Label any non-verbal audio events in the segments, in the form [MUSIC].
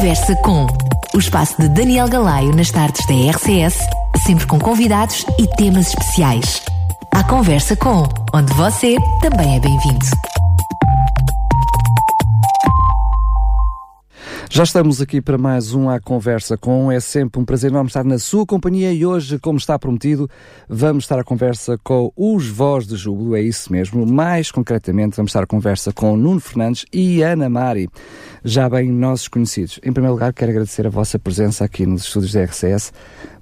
Conversa com o espaço de Daniel Galaio nas tardes da RCS, sempre com convidados e temas especiais. A Conversa com, onde você também é bem-vindo. Já estamos aqui para mais um A Conversa com. É sempre um prazer enorme estar na sua companhia e hoje, como está prometido, vamos estar a conversa com os Voz de Júbilo, é isso mesmo. Mais concretamente, vamos estar a conversa com Nuno Fernandes e Ana Mari, já bem nossos conhecidos. Em primeiro lugar, quero agradecer a vossa presença aqui nos estúdios da RCS.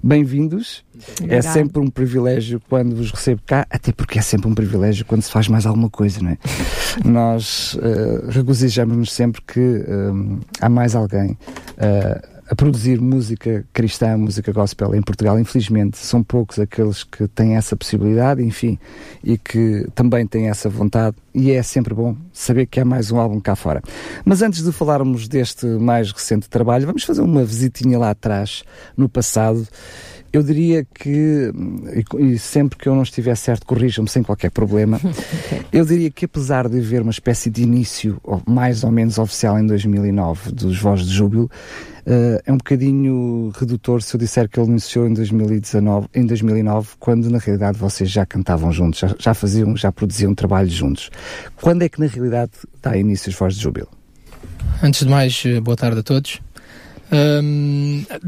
Bem-vindos. É sempre um privilégio quando vos recebo cá, até porque é sempre um privilégio quando se faz mais alguma coisa, não é? [LAUGHS] Nós uh, regozijamos-nos sempre que uh, há mais alguém uh, a produzir música cristã, música gospel em Portugal. Infelizmente, são poucos aqueles que têm essa possibilidade, enfim, e que também têm essa vontade, e é sempre bom saber que há mais um álbum cá fora. Mas antes de falarmos deste mais recente trabalho, vamos fazer uma visitinha lá atrás, no passado. Eu diria que, e sempre que eu não estiver certo, corrijam-me sem qualquer problema, [LAUGHS] eu diria que apesar de haver uma espécie de início, mais ou menos oficial em 2009, dos Voz de Júbilo, Uh, é um bocadinho redutor se eu disser que ele iniciou em 2019, em 2009, quando na realidade vocês já cantavam juntos, já, já faziam, já produziam trabalho juntos. Quando é que na realidade dá início os Voz de Júbilo? Antes de mais, eh, boa tarde a todos.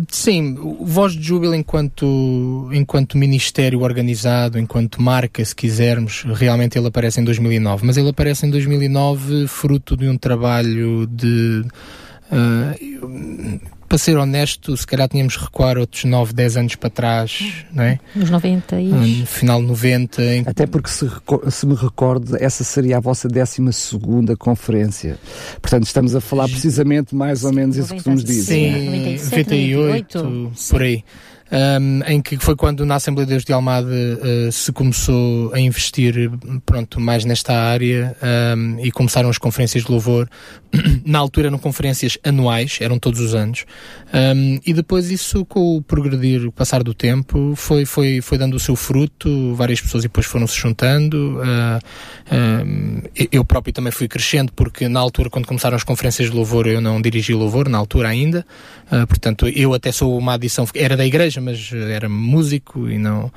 Sim, o Voz de Júbilo enquanto, enquanto ministério organizado, enquanto marca, se quisermos, realmente ele aparece em 2009, mas ele aparece em 2009 fruto de um trabalho de Uh, para ser honesto, se calhar tínhamos que recuar outros 9, 10 anos para trás, não é? Nos 90 e... No final 90. Em... Até porque, se, se, me recordo, essa seria a vossa 12 conferência. Portanto, estamos a falar precisamente mais ou menos isso que tu nos dizes. Sim, 98, 98 por aí um, em que foi quando na Assembleia de Deus de Almada uh, se começou a investir pronto, mais nesta área um, e começaram as conferências de louvor. Na altura eram conferências anuais, eram todos os anos, um, e depois isso com o progredir, o passar do tempo, foi, foi, foi dando o seu fruto, várias pessoas depois foram se juntando. Uh, eu próprio também fui crescendo, porque na altura, quando começaram as conferências de louvor, eu não dirigi louvor, na altura ainda, uh, portanto, eu até sou uma adição, era da igreja, mas era músico e não.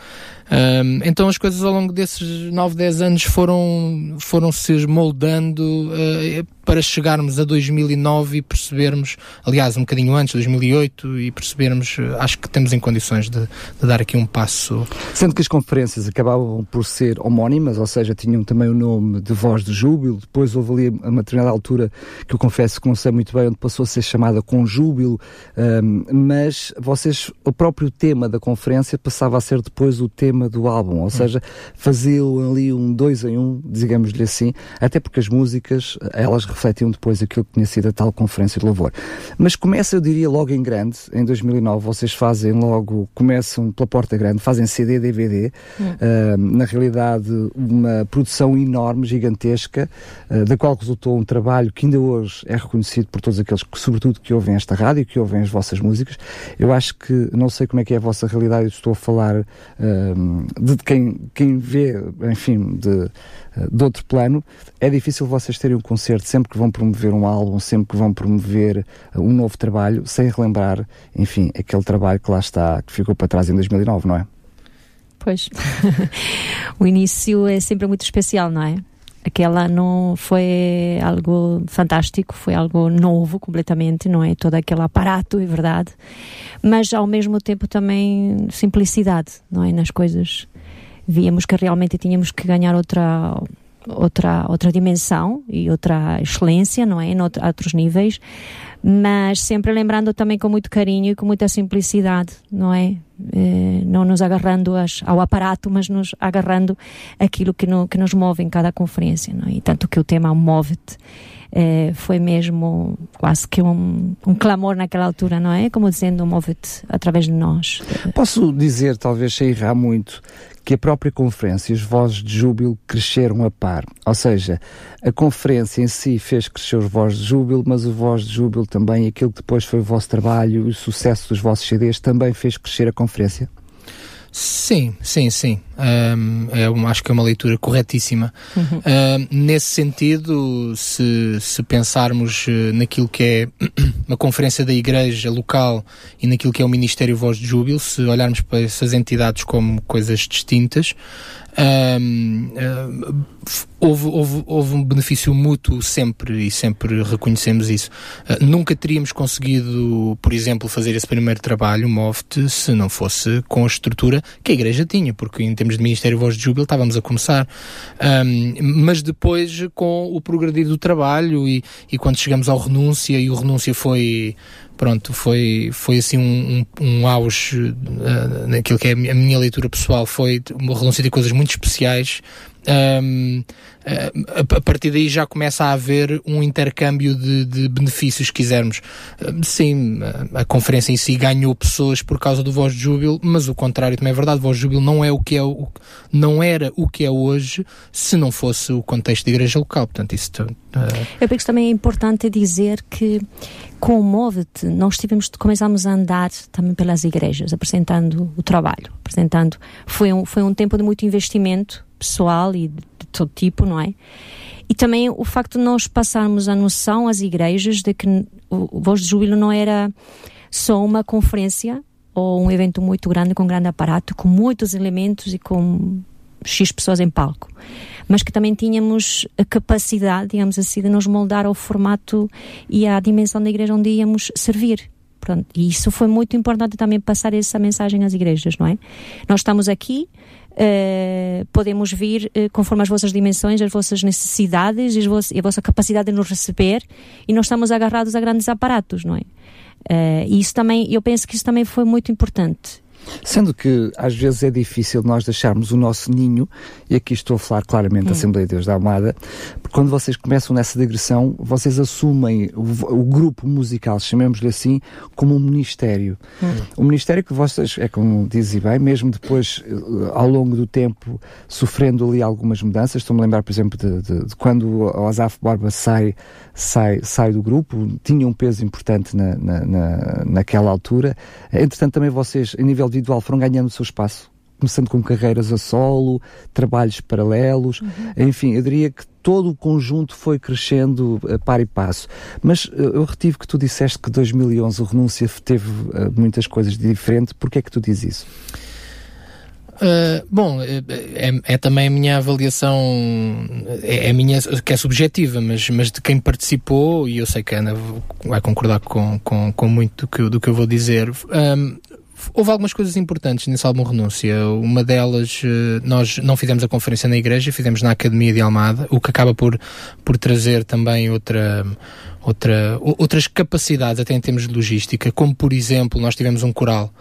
Um, então as coisas ao longo desses 9, 10 anos foram, foram se moldando uh, para chegarmos a 2009 e percebermos, aliás, um bocadinho antes, 2008, e percebermos, uh, acho que temos em condições de, de, dar aqui um passo. Sendo que as conferências acabavam por ser homónimas, ou seja, tinham também o nome de Voz de Júbilo, depois houve ali a determinada altura que eu confesso que não sei muito bem, onde passou a ser chamada com Júbilo, um, mas vocês, o próprio tema da conferência passava a ser depois o tema tema do álbum, ou seja, faziam ali um dois em um, digamos-lhe assim, até porque as músicas, elas refletiam depois aquilo que tinha sido a tal conferência de louvor. Mas começa, eu diria, logo em grande, em 2009, vocês fazem logo, começam pela porta grande, fazem CD, DVD, hum. uh, na realidade uma produção enorme, gigantesca, uh, da qual resultou um trabalho que ainda hoje é reconhecido por todos aqueles que, sobretudo, que ouvem esta rádio, que ouvem as vossas músicas. Eu acho que, não sei como é que é a vossa realidade, eu estou a falar uh, de quem, quem vê, enfim, de, de outro plano, é difícil vocês terem um concerto sempre que vão promover um álbum, sempre que vão promover um novo trabalho, sem relembrar, enfim, aquele trabalho que lá está, que ficou para trás em 2009, não é? Pois. [LAUGHS] o início é sempre muito especial, não é? Aquele ano foi algo fantástico, foi algo novo completamente, não é? Todo aquele aparato, é verdade, mas ao mesmo tempo também simplicidade, não é? Nas coisas. Víamos que realmente tínhamos que ganhar outra outra outra dimensão e outra excelência, não é? Em outros níveis, mas sempre lembrando também com muito carinho e com muita simplicidade, não é? Eh, não nos agarrando as, ao aparato, mas nos agarrando aquilo que, no, que nos move em cada conferência, não é? E tanto que o tema Move-te eh, foi mesmo quase que um, um clamor naquela altura, não é? Como dizendo, move-te através de nós. Posso dizer, talvez sem errar muito, que a própria conferência e os vozes de júbilo cresceram a par. Ou seja, a conferência em si fez crescer os vozes de júbilo, mas o voz de júbilo também, aquilo que depois foi o vosso trabalho, o sucesso dos vossos CDs, também fez crescer a conferência? Sim, sim, sim. Um, é uma, acho que é uma leitura corretíssima. Uhum. Um, nesse sentido, se, se pensarmos eh, naquilo que é [CLEARS THROAT] uma conferência da Igreja local e naquilo que é o Ministério Voz de Júbilo, se olharmos para essas entidades como coisas distintas, um, uh, houve, houve, houve, um benefício mútuo sempre e sempre reconhecemos isso. Uh, nunca teríamos conseguido, por exemplo, fazer esse primeiro trabalho, MOFT, se não fosse com a estrutura que a Igreja tinha, porque em termos de Ministério Voz de Júbilo estávamos a começar. Um, mas depois, com o progredir do trabalho e, e quando chegamos ao renúncia, e o renúncia foi pronto, foi, foi assim um, um, um auge uh, naquilo que é a minha leitura pessoal, foi uma renúncia de coisas muito especiais. Um, a, a, partir daí já começa a haver um intercâmbio de, de benefícios, se quisermos. Sim, a, a, conferência em si ganhou pessoas por causa do Voz de Júbilo, mas o contrário também é verdade. O Voz de Júbilo não é o que é o, não era o que é hoje se não fosse o contexto de igreja local. Portanto, isso uh... Eu penso que também é importante dizer que com o Move-te nós tivemos começamos a andar também pelas igrejas, apresentando o trabalho, apresentando foi um foi um tempo de muito investimento pessoal e de todo tipo, não é? E também o facto de nós passarmos a noção às igrejas de que o Voz de Júbilo não era só uma conferência ou um evento muito grande com grande aparato, com muitos elementos e com X pessoas em palco, mas que também tínhamos a capacidade, digamos assim, de nos moldar ao formato e à dimensão da igreja onde íamos servir. Pronto, e isso foi muito importante também passar essa mensagem às igrejas, não é? Nós estamos aqui, Uh, podemos vir uh, conforme as vossas dimensões, as vossas necessidades e, a vossa capacidade de nos receber e nós estamos agarrados a grandes aparatos, não é? Uh, e isso também, eu penso que isso também foi muito importante. Sendo que às vezes é difícil nós deixarmos o nosso ninho, e aqui estou a falar claramente da hum. Assembleia de Deus da Almada, porque quando vocês começam nessa digressão, vocês assumem o, o grupo musical, chamemos-lhe assim, como um ministério. Hum. O ministério que vocês, é como dizem bem, mesmo depois, eh, ao longo do tempo, sofrendo ali algumas mudanças, estou-me a lembrar, por exemplo, de, de, de quando o Azaf Borba sai, sai, sai do grupo, tinha um peso importante na, na, na, naquela altura. Entretanto, também vocês, a nível individual foram ganhando o seu espaço, começando com carreiras a solo, trabalhos paralelos, uhum. enfim, eu diria que todo o conjunto foi crescendo a par e passo. Mas eh, eu retive que tu disseste que 2011 o Renúncia teve uh, muitas coisas de diferente, porquê é que tu dizes isso? Uh, bom, é, é, é, também a minha avaliação, é, é, a minha que é subjetiva, mas, mas de quem participou, e eu sei que a Ana vai concordar com, com, com muito do que, do que eu vou dizer. Um, houve algumas coisas importantes nesse álbum Renúncia. Uma delas, eh, nós não fizemos a conferência na igreja, fizemos na Academia de Almada, o que acaba por, por trazer também outra, outra, outras capacidades, até em termos de logística, como por exemplo, nós tivemos um coral,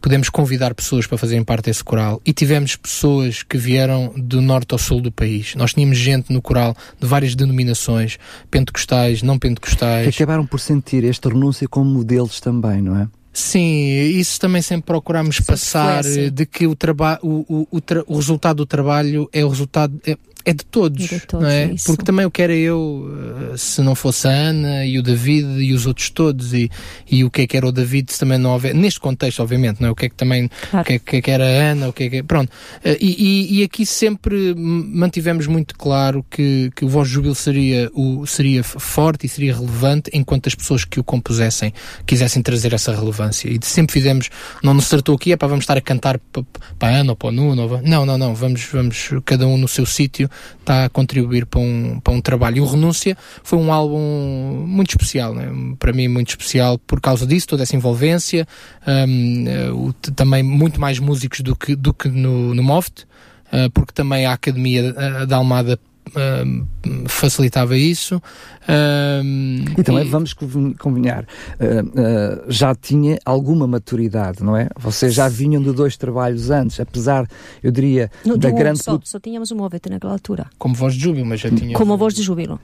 podemos convidar pessoas para fazerem parte desse coral, e tivemos pessoas que vieram do norte ao sul do país. Nós tínhamos gente no coral de várias denominações, pentecostais, não pentecostais. Que acabaram por sentir esta renúncia como modelos também, não é? Sim, isso também sempre procuramos passar assim. de que o, traba o, o, o, o, resultado do trabalho é o resultado. É, é de todos, de todos não é? Isso. Porque também o que era eu, eh, se não fosse a Ana e o David e os outros todos, e, e o que é que era o David, se também não houver, neste contexto, obviamente, não é? O que é que também, claro. o que é, que, é que era a Ana, o que é que, pronto. Eh, e, e, e, aqui sempre mantivemos muito claro que, que o Voz Júbilo seria, o, seria forte e seria relevante enquanto as pessoas que o compusessem quisessem trazer essa relevância. E sempre fizemos, não nos tratou aqui, é para vamos estar a cantar para, para a Ana ou para o Nuno, não, não, não, vamos, vamos cada um no seu sítio está a contribuir para um, para um trabalho. E o Renúncia foi um álbum muito especial, né? para mim muito especial por causa disso, toda essa envolvência, um, uh, também muito mais músicos do que, do que no, no Moft, uh, porque também a Academia uh, da Almada Uh, facilitava isso. Uh, e também e... vamos combinar, uh, já tinha alguma maturidade, não é? Vocês já vinham de dois trabalhos antes, apesar, eu diria, no, da grande. Só, só tínhamos um móvel naquela altura. Como voz de júbilo, mas já tinha. Como voz de júbilo.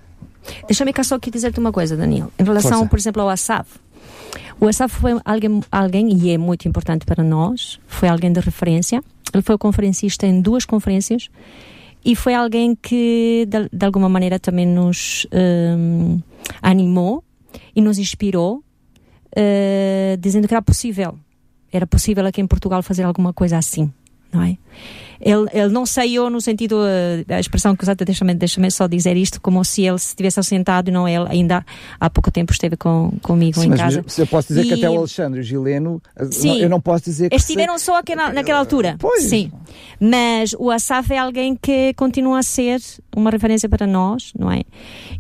Deixa-me cá só aqui dizer-te uma coisa, Daniel. Em relação, Força. por exemplo, ao Assaf. O Assaf foi alguém, alguém, e é muito importante para nós, foi alguém de referência. Ele foi conferencista em duas conferências e foi alguém que de, de alguma maneira também nos um, animou e nos inspirou, uh, dizendo que era possível, era possível aqui em Portugal fazer alguma coisa assim. Não é? Ele, ele não saiu no sentido, eh, a expressão que usada, deixa-me deixa só dizer isto, como se ele estivesse assentado e não ele ainda há pouco tempo esteve com, comigo Sim, em casa. Se eu posso dizer e... que até o Alexandre o Gileno, eh, Sim, eu não posso dizer que. Estiveram se... só aquela, naquela altura. Pois. Sim. Mas o Asaf é alguém que continua a ser uma referência para nós, não é?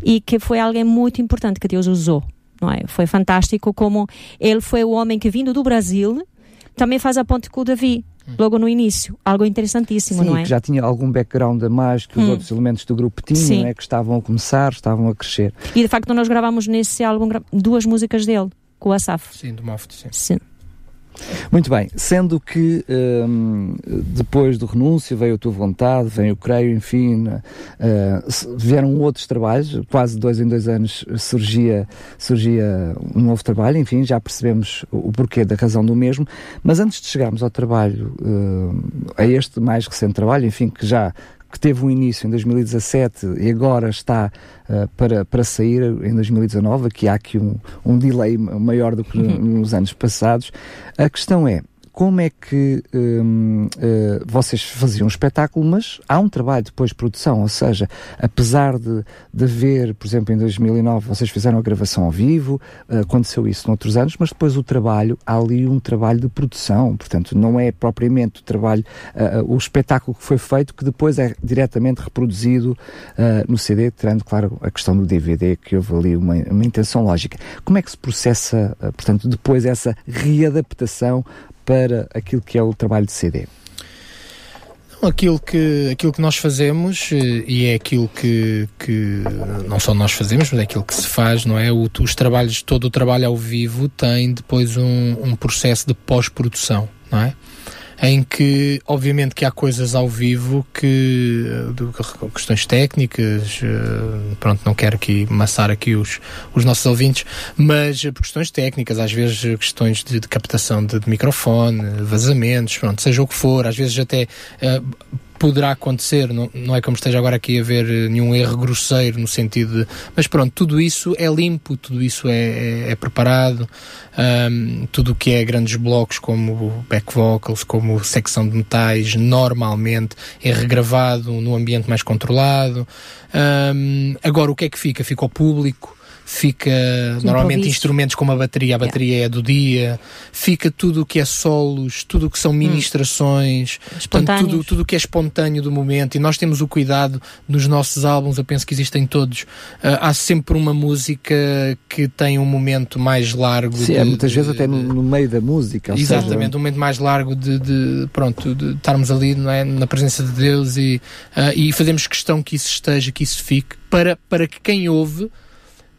E que foi alguém muito importante que Deus usou. Não é? Foi fantástico como ele foi o homem que vindo do Brasil também faz a ponte com o Davi logo no início. Algo interessantíssimo, Sim, não é? que já tinha algum background a mais que os hum. outros elementos do grupo tinham, é? que estavam a começar, estavam a crescer. E de facto nós gravamos nesse álbum duas músicas dele, com o Asaf. Sim, do Moft, sim. sim. Muito bem, sendo que um, depois do renúncio veio a tua vontade, veio o creio, enfim, uh, vieram outros trabalhos, quase dois em dois anos surgia, surgia um novo trabalho, enfim, já percebemos o, porquê da razão do mesmo, mas antes de chegarmos ao trabalho, uh, a este mais recente trabalho, enfim, que já que teve um início em 2017 e agora está uh, para, para sair em 2019, que há aqui um, um delay maior do que uhum. nos anos passados. A questão é, como é que um, uh, vocês faziam um espetáculo, mas há um trabalho depois de produção, ou seja, apesar de, de haver, por exemplo, em 2009 vocês fizeram a gravação ao vivo, uh, aconteceu isso noutros anos, mas depois o trabalho, há ali um trabalho de produção, portanto não é propriamente o trabalho, uh, o espetáculo que foi feito que depois é diretamente reproduzido no CD, tirando, claro, a questão do DVD, que houve ali uma, uma intenção lógica. Como é que se processa, portanto, depois essa readaptação para aquilo que é o trabalho de CD? Aquilo que, aquilo que nós fazemos, eh, e é aquilo que, que não só nós fazemos, mas é aquilo que se faz, não é? O, os trabalhos, todo o trabalho ao vivo tem depois um, um processo de pós-produção, não é? Em que obviamente que há coisas ao vivo que de, questões técnicas eh, pronto não quero aqui massar aqui os, os nossos ouvintes mas por questões técnicas às vezes questões de, de captação de, de, microfone vazamentos pronto seja o que for às vezes até uh, poderá acontecer, não, não é como esteja agora aqui a haver eh, nenhum erro grosseiro no sentido de. Mas pronto, tudo isso é limpo, tudo isso é, é, é preparado, um, tudo o que é grandes blocos como back vocals, como secção de metais, normalmente é regravado no ambiente mais controlado. Um, agora, o que é que fica? Fica ao público fica normalmente instrumentos como a bateria, a bateria yeah. é do dia, fica tudo o que é solos, tudo o que são hum. ministrações, hum. portanto, tudo, tudo o que é espontâneo do momento. E nós temos o cuidado nos nossos álbuns, eu penso que existem todos. Uh, há sempre uma música que tem um momento mais largo. Sim, de, é, muitas de, vezes até no, no, meio da música. Exatamente, seja... um momento mais largo de, de, pronto, de estarmos ali não é, na presença de Deus e, uh, e fazemos questão que isso esteja, que isso fique, para, para que quem ouve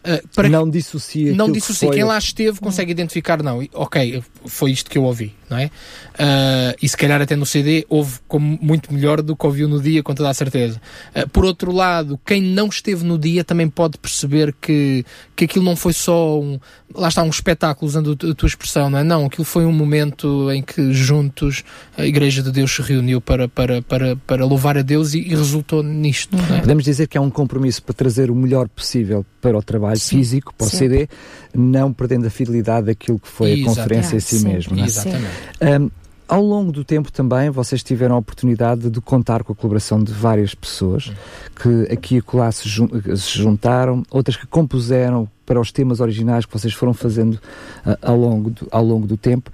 Uh, para não dissocia. Não dissocia. Que Quem lá esteve consegue identificar, não, ok, foi isto que eu ouvi não é? Uh, e se calhar até no CD houve como muito melhor do que ouviu no dia, com toda a certeza. Uh, por outro lado, quem não esteve no dia também pode perceber que, que aquilo não foi só um, lá está, um espetáculo, usando a tua expressão, não é? Não, aquilo foi um momento em que juntos a Igreja de Deus se reuniu para, para, para, para louvar a Deus e, e resultou nisto. É? Podemos dizer que é um compromisso para trazer o melhor possível para o trabalho Sim. físico, para o Sim. CD, não perdendo a fidelidade daquilo que foi Exatamente. a conferência em si mesmo. É? Exatamente. Um, ao longo do tempo também vocês tiveram a oportunidade de contar com a colaboração de várias pessoas que aqui e acolá se, jun se juntaram, outras que compuseram para os temas originais que vocês foram fazendo uh, ao, longo do, ao longo do tempo.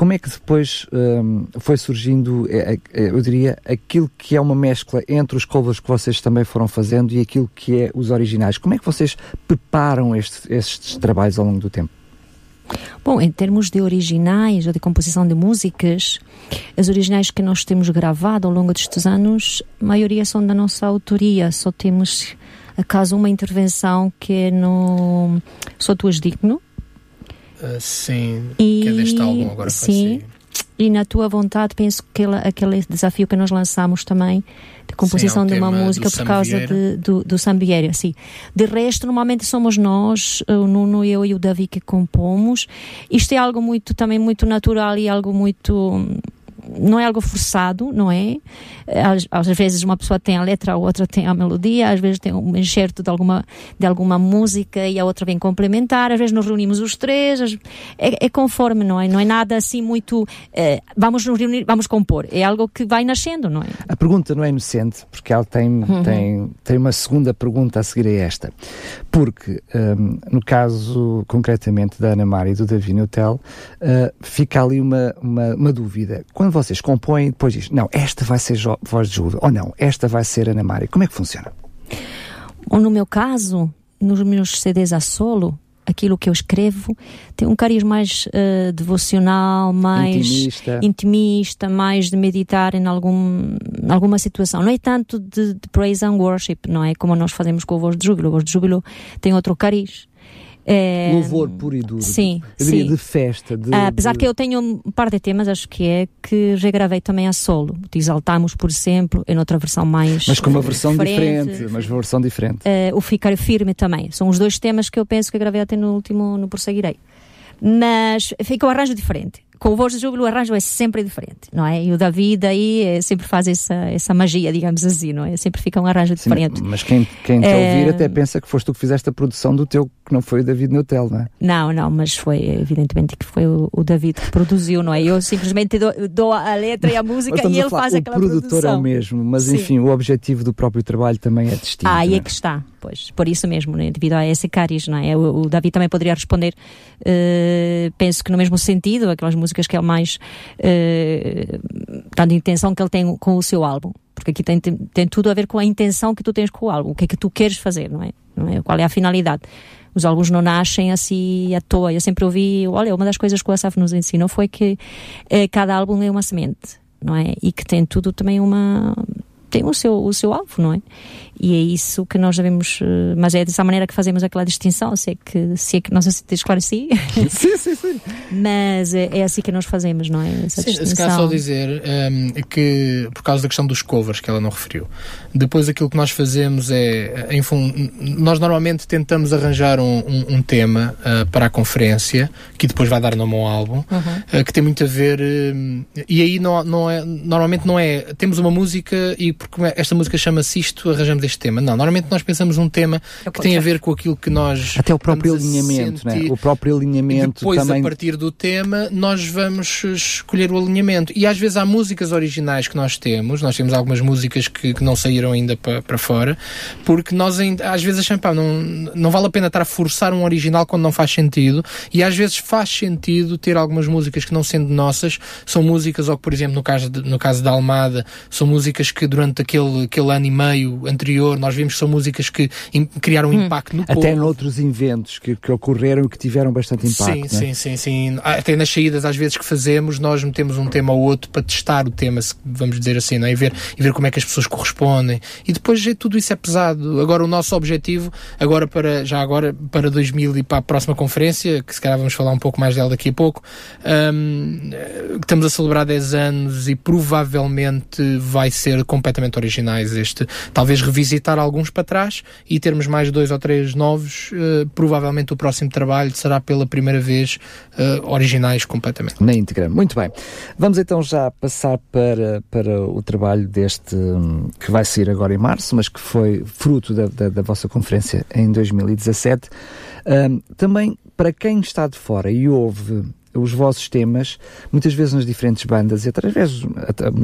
Como é que depois um, foi surgindo, é, é, eu diria, aquilo que é uma mescla entre os covers que vocês também foram fazendo e aquilo que é os originais? Como é que vocês preparam este, estes trabalhos ao longo do tempo? Bom, em termos de originais ou de composição de músicas, as originais que nós temos gravado ao longo destes anos, a maioria são da nossa autoria, só temos acaso uma intervenção que é no Sou Tuas Digno. Uh, sim, e, que é deste álbum agora Sim, e na tua vontade penso que aquele, aquele desafio que nós lançamos também de composição Sim, é de uma música por causa de, do, do Sambieri, assim. De resto, normalmente somos nós, o Nuno, eu e o Davi que compomos. Isto é algo muito, também muito natural e algo muito não é algo forçado, não é? Às, às, vezes uma pessoa tem a letra, a outra tem a melodia, às vezes tem um enxerto de alguma, de alguma música e a outra vem complementar, às vezes nos reunimos os três, é, é conforme, não é? Não é nada assim muito, eh, vamos nos reunir, vamos compor, é algo que vai nascendo, não é? A pergunta não é inocente, porque ela tem, uhum. tem, tem uma segunda pergunta a seguir a esta, porque um, no caso concretamente da Ana Maria e do Davi Neutel, uh, fica ali uma, uma, uma dúvida. Quando vocês compõem, depois diz, não, esta vai ser voz de Júlio, ou não, esta vai ser Ana Maria. Como é que funciona? Ou no meu caso, nos meus CDs a solo, aquilo que eu escrevo tem um cariz mais uh, devocional, mais intimista. intimista. mais de meditar em, algum, alguma situação. Não é tanto de, de, praise and worship, não é como nós fazemos com o Voz de Júbilo. O Voz de Júbilo tem outro cariz. É, Louvor puro e duro. Sim, eu sim. de festa. De, apesar de... que eu tenho um par de temas, acho que é, que regravei também a solo. Te exaltamos, por exemplo, em outra versão mais. Mas com uma versão diferente. diferente mas uma versão diferente. Uh, o Ficar Firme também. São os dois temas que eu penso que gravei até no último, no Prosseguirei. Mas fica um arranjo diferente com o Voz de Júbilo o arranjo é sempre diferente, não é? E o David aí é, sempre faz essa, essa magia, digamos assim, não é? Sempre fica um arranjo Sim, diferente. Mas quem, quem te é... ouvir até pensa que foste tu que fizeste a produção do teu, que não foi o David Neutel, não é? Não, não, mas foi evidentemente que foi o, o David que produziu, não é? Eu simplesmente dou, dou a letra e a música e ele faz aquela produção. O produtor é o mesmo, mas Sim. enfim, o objetivo do próprio trabalho também é distinto. Ah, aí é? é que está, pois, por isso mesmo, né? devido a esse cariz, não é? O, o David também poderia responder, uh, penso que no mesmo sentido, aquelas músicas que ele mais uh, a intenção que ele tem com o seu álbum. Porque aqui tem, tem, tem, tudo a ver com a intenção que tu tens com o álbum, o que é que tu queres fazer, não é? Não é? Qual é a finalidade? Os álbuns não nascem assim à toa. Eu sempre ouvi, olha, uma das coisas que o Asaf nos ensinou foi que eh, cada álbum é uma semente, não é? E que tem tudo também uma tem o seu, o seu alvo, não é? E é isso que nós devemos, eh, mas é dessa maneira que fazemos aquela distinção, se é que, se é que não sei se te esclareci. [LAUGHS] sim, sim, sim. mas é, é, assim que nós fazemos, não é? Essa sim, se calhar só dizer um, ehm, que, por causa da questão dos covers, que ela não referiu, depois aquilo que nós fazemos é, em fundo, nós normalmente tentamos arranjar um, um, um tema uh, para a conferência, que depois vai dar nome ao álbum, uhum. uh, que tem muito a ver, uh, e aí não, não é, normalmente não é, temos uma música e porque esta música chama-se isto, arranjamos este tema. Não, normalmente nós pensamos um tema é que tem a ver com aquilo que nós. Até o próprio alinhamento, né? O próprio alinhamento. E depois, também... a partir do tema, nós vamos escolher o alinhamento. E às vezes há músicas originais que nós temos, nós temos algumas músicas que, que não saíram ainda para, para fora, porque nós ainda, às vezes achamos, pá, não, não vale a pena estar a forçar um original quando não faz sentido, e às vezes faz sentido ter algumas músicas que não sendo nossas, são músicas, ou que, por exemplo, no caso, de, no caso da Almada, são músicas que durante durante aquele, aquele ano e meio anterior, nós vimos que são músicas que criaram hum. impacto no Até povo. Até noutros inventos que, que ocorreram e que tiveram bastante impacto. Sim, sim, sim, sim. Até nas saídas, às vezes, que fazemos, nós metemos um tema ou outro para testar o tema, vamos dizer assim, não é? e, ver, e ver como é que as pessoas correspondem. E depois tudo isso é pesado. Agora, o nosso objetivo, agora para, já agora, para 2000 e para a próxima conferência, que se calhar vamos falar um pouco mais dela daqui a pouco, um, estamos a celebrar 10 anos e provavelmente vai ser completamente originais. Este, talvez revisitar alguns para trás e termos mais dois ou três novos. Uh, provavelmente o próximo trabalho será pela primeira vez uh, originais completamente. Na íntegra. Muito bem. Vamos então já passar para, para o trabalho deste, hum, que vai sair agora em março, mas que foi fruto da, da, da vossa conferência em 2017. Um, também, para quem está de fora e ouve os vossos temas, muitas vezes nas diferentes bandas e vezes,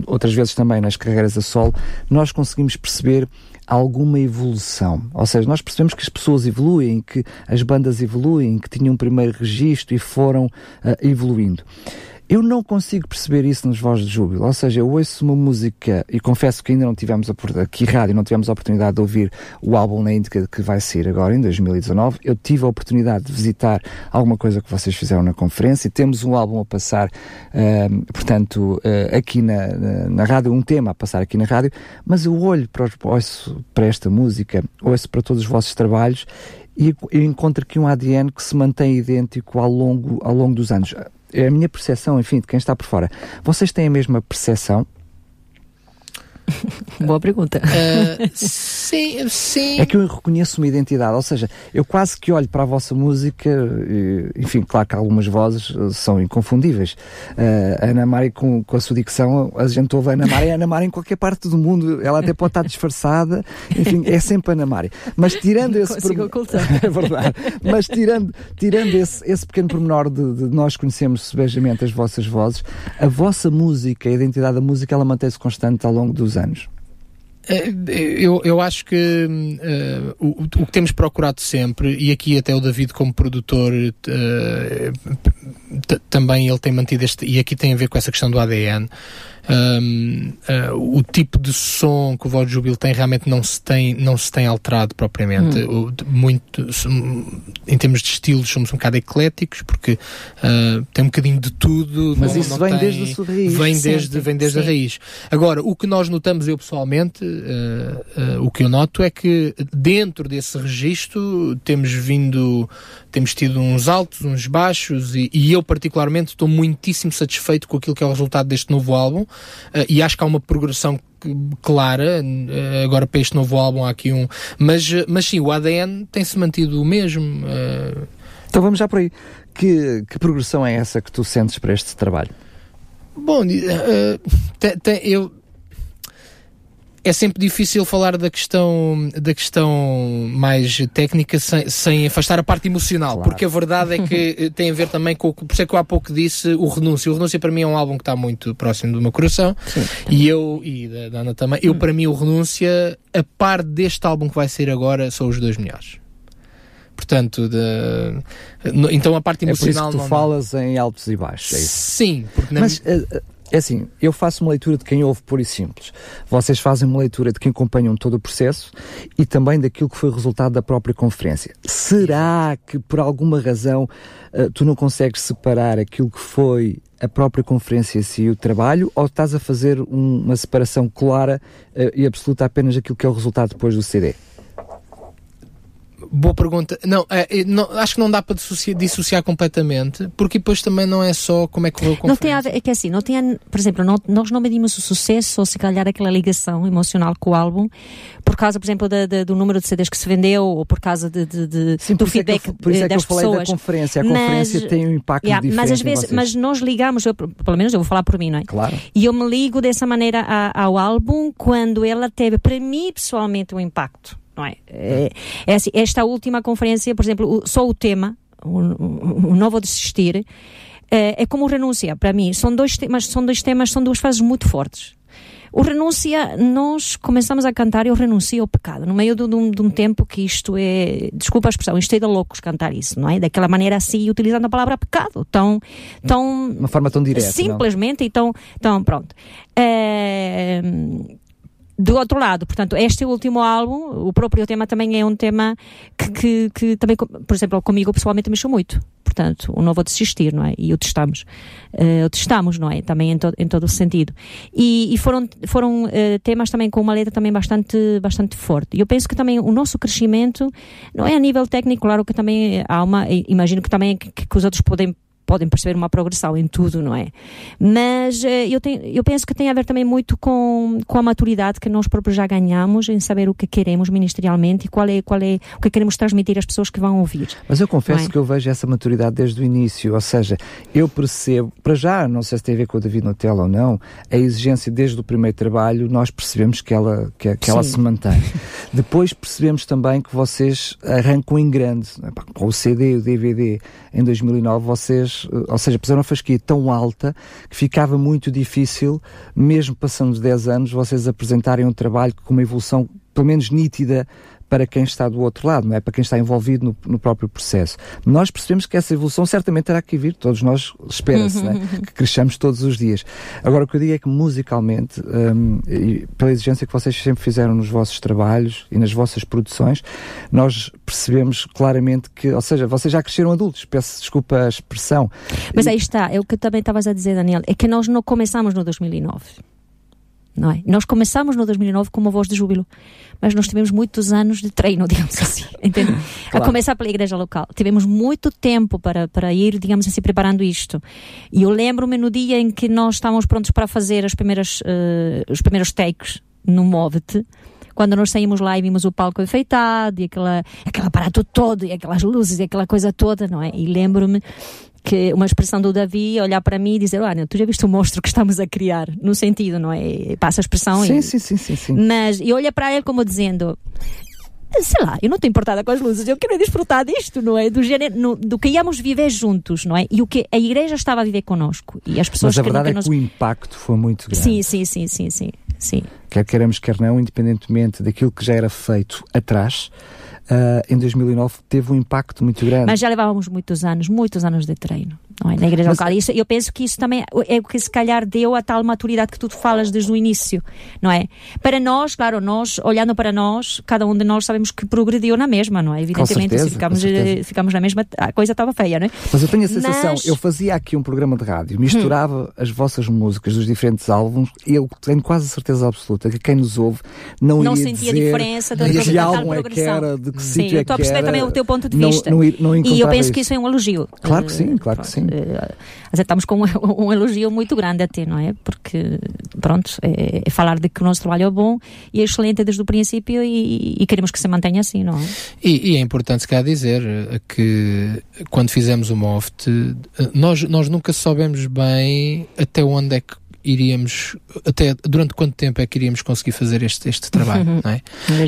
outras vezes também nas carreiras a solo, nós conseguimos perceber alguma evolução. Ou seja, nós percebemos que as pessoas evoluem, que as bandas evoluem, que tinham um primeiro registro e foram uh, evoluindo. Eu não consigo perceber isso nos Vozes de Júbilo, ou seja, eu ouço uma música e confesso que ainda não tivemos aqui rádio, não tivemos a oportunidade de ouvir o álbum na íntegra que vai sair agora em 2019. Eu tive a oportunidade de visitar alguma coisa que vocês fizeram na conferência. Temos um álbum a passar, uh, portanto, uh, aqui na, na, na, rádio, um tema a passar aqui na rádio, mas eu olho para, ouço para esta música, ouço para todos os vossos trabalhos e encontro aqui um ADN que se mantém idêntico ao longo, ao longo dos anos é a minha percepção, enfim, de quem está por fora. Vocês têm a mesma percepção? [LAUGHS] Boa pergunta. Uh, sim, sim. É que eu reconheço uma identidade, ou seja, eu quase que olho para a vossa música, enfim, claro que algumas vozes eh, são inconfundíveis. Uh, a Ana Mari, com, com a sua dicção, a gente ouve a Ana Mari, a Ana Mari em qualquer parte do mundo, ela até pode estar disfarçada, enfim, é sempre a Ana Mari. Mas tirando esse. Consigo ocultar. [LAUGHS] é verdade. Mas tirando, tirando esse, esse pequeno pormenor de, de nós conhecermos sebejamente as vossas vozes, a vossa música, a identidade da música, ela mantém-se constante ao longo dos anos. É, eu, eu acho que uh, o, o, que temos procurado sempre, e aqui até o David como produtor uh, também ele tem mantido este, e aqui tem a ver com essa questão do ADN, um, uh, o tipo de som que o Voz Júbilo tem realmente não se tem, não se tem alterado propriamente. Hum. Muito, em termos de estilos, somos um bocado ecléticos, porque uh, tem um bocadinho de tudo. Mas não, isso não vem tem, desde a sua raiz. Vem desde, vem desde a raiz. Agora, o que nós notamos, eu pessoalmente, uh, o que eu noto é que dentro desse registro temos vindo, temos tido uns altos, uns baixos, e, e eu particularmente estou muitíssimo satisfeito com aquilo que é o resultado deste novo álbum. Uh, e acho que há uma progressão clara uh, agora para este novo álbum há aqui um mas, uh, mas sim, o ADN tem-se mantido o mesmo então vamos já por aí que, que progressão é essa que tu sentes para este trabalho? Bom, te, te, eu é sempre difícil falar da questão, da questão mais técnica sem, sem afastar a parte emocional, claro. porque a verdade é que eh, tem a ver também com, por isso é que eu há pouco disse, o Renúncia. O Renúncia para mim é um álbum que está muito próximo do meu coração, Sim. e eu, e da, da Ana também, eu hum. para mim o Renúncia, a par deste álbum que vai sair agora, são os dois melhores. Portanto, de, então a parte emocional. É por isso que tu não, falas em altos e baixos. É Sim, porque na Mas, uh, é assim, eu faço uma leitura de quem ouve puro e simples. Vocês fazem uma leitura de quem acompanham todo o processo e também daquilo que foi o resultado da própria conferência. Será que por alguma razão uh, tu não consegues separar aquilo que foi a própria conferência em si e o trabalho ou estás a fazer um, uma separação clara uh, e absoluta apenas aquilo que é o resultado depois do CD? Boa pergunta. Não, é, não, acho que não dá para dissociar, dissociar, completamente, porque depois também não é só como é que correu Não tem a ver, é que assim, não tem, por exemplo, não, nós não medimos o sucesso ou se calhar aquela ligação emocional com o álbum por causa, por exemplo, de, de, do número de CDs que se vendeu ou por causa de, de Sim, do feedback é que, por isso é das que eu falei pessoas. da conferência. A conferência mas, tem um impacto yeah, diferente mas às vezes, mas nós ligamos, eu, pelo menos eu vou falar por mim, não é? Claro. E eu me ligo dessa maneira a, ao álbum quando ela teve, para mim pessoalmente, um impacto não é? é, é assim, esta última conferência, por exemplo, só o tema, o, o, o novo desistir, é, é como renúncia, para mim. São dois temas, são dois temas, são duas fases muito fortes. O renúncia, nós começamos a cantar, eu renuncio ao pecado, no meio de, de, um, de um, tempo que isto é, desculpa a expressão, isto é de loucos cantar isso, não é? Daquela maneira assim, utilizando a palavra pecado, tão, tão... Uma forma tão direta, Simplesmente, não? e tão, tão pronto. É, do outro lado, portanto, este último álbum, o próprio tema também é um tema que, que, que também, por exemplo, comigo pessoalmente mexeu muito. Portanto, o novo a desistir, não é? E o testamos. Uh, o testamos, não é? Também em, to, em todo o sentido. E, e foram, foram uh, temas também com uma letra também bastante, bastante forte. Eu penso que também o nosso crescimento, não é a nível técnico, claro que também há uma, imagino que também que, que os outros podem podem perceber uma progressão em tudo, não é? Mas uh, eu, tenho, eu penso que tem a ver também muito com, com a maturidade que nós próprios já ganhamos em saber o que queremos ministerialmente e qual é, qual é o que queremos transmitir às pessoas que vão ouvir. Mas eu confesso é? que eu vejo essa maturidade desde o início, ou seja, eu percebo, para já, não sei se tem a ver com o David Nutella ou não, a exigência desde o primeiro trabalho, nós percebemos que ela, que, que ela se mantém. [LAUGHS] Depois percebemos também que vocês arrancam em grande, com o CD e o DVD em 2009, vocês eh, ou seja, puseram uma fasquia tão alta que ficava muito difícil, mesmo passando 10 anos, vocês apresentarem um trabalho com uma evolução pelo menos nítida para quem está do outro lado, não é? Para quem está envolvido no, no próprio processo. Nós percebemos que essa evolução certamente terá que vir, todos nós espera-se, é? que cresçamos todos os dias. Agora, o que eu digo é que musicalmente, um, e pela exigência que vocês sempre fizeram nos vossos trabalhos e nas vossas produções, nós percebemos claramente que, ou seja, vocês já cresceram adultos, peço desculpa a expressão. Mas aí está, é o que também estavas a dizer, Daniel, é que nós não começamos no 2009 não é? Nós começamos no 2009 com uma voz de júbilo, mas nós tivemos muitos anos de treino, [LAUGHS] digamos assim, entende? Claro. A começar pela igreja local. Tivemos muito tempo para, para ir, digamos assim, preparando isto. E eu lembro-me no dia em que nós estávamos prontos para fazer as primeiras, uh, os primeiros takes no Move-te, quando nós saímos lá e vimos o palco enfeitado, e aquela, aquele aparato todo, e aquelas luzes, e aquela coisa toda, não é? E lembro-me que uma expressão do Davi olhar para mim e dizer, olha, tu já viste o monstro que estamos a criar, no sentido, não é? Passa a expressão. Sim, e, sim, sim, sim, sim. Mas, e olha para ele como dizendo, sei lá, eu não estou importada com as luzes, eu quero desfrutar disto, não é? Do, género, no, do que íamos viver juntos, não é? E o que a igreja estava a viver connosco. E as pessoas Mas a verdade que é que o impacto foi muito grande. Sim, sim, sim, sim, sim, sim. Quer queremos, quer não, independentemente daquilo que já era feito atrás, uh, em 2009 teve um impacto muito grande. Mas já levávamos muitos anos, muitos anos de treino é? na igreja Mas, local. Isso, eu penso que isso também é o que se calhar deu a tal maturidade que tu falas desde o início, não é? Para nós, claro, nós, olhando para nós, cada um de nós sabemos que progrediu na mesma, não é? Evidentemente, certeza, se ficamos, ficamos na mesma, a coisa estava feia, não é? Mas eu tenho a sensação, Mas... eu fazia aqui um programa de rádio, misturava hum. as vossas músicas dos diferentes álbuns, e eu tenho quase certeza absoluta que quem nos ouve não, não sentia dizer a diferença de que álbum é que era, de que Sim, sítio é estou a perceber também o teu ponto de vista. Não, não, não e eu penso isso. que isso é um elogio. Claro que sim, claro que sim. Eh, estamos com um, [LAUGHS] um, elogio muito grande até, não é? Porque, pronto, é, é, falar de que o nosso trabalho é bom e é excelente desde o princípio e, e queremos que se mantenha assim, não é? E, e é importante, se calhar, dizer eh, que quando fizemos o MOFT, eh, nós, nós nunca soubemos bem até onde é que iríamos, até durante quanto tempo é que iríamos conseguir fazer este, este trabalho, não é?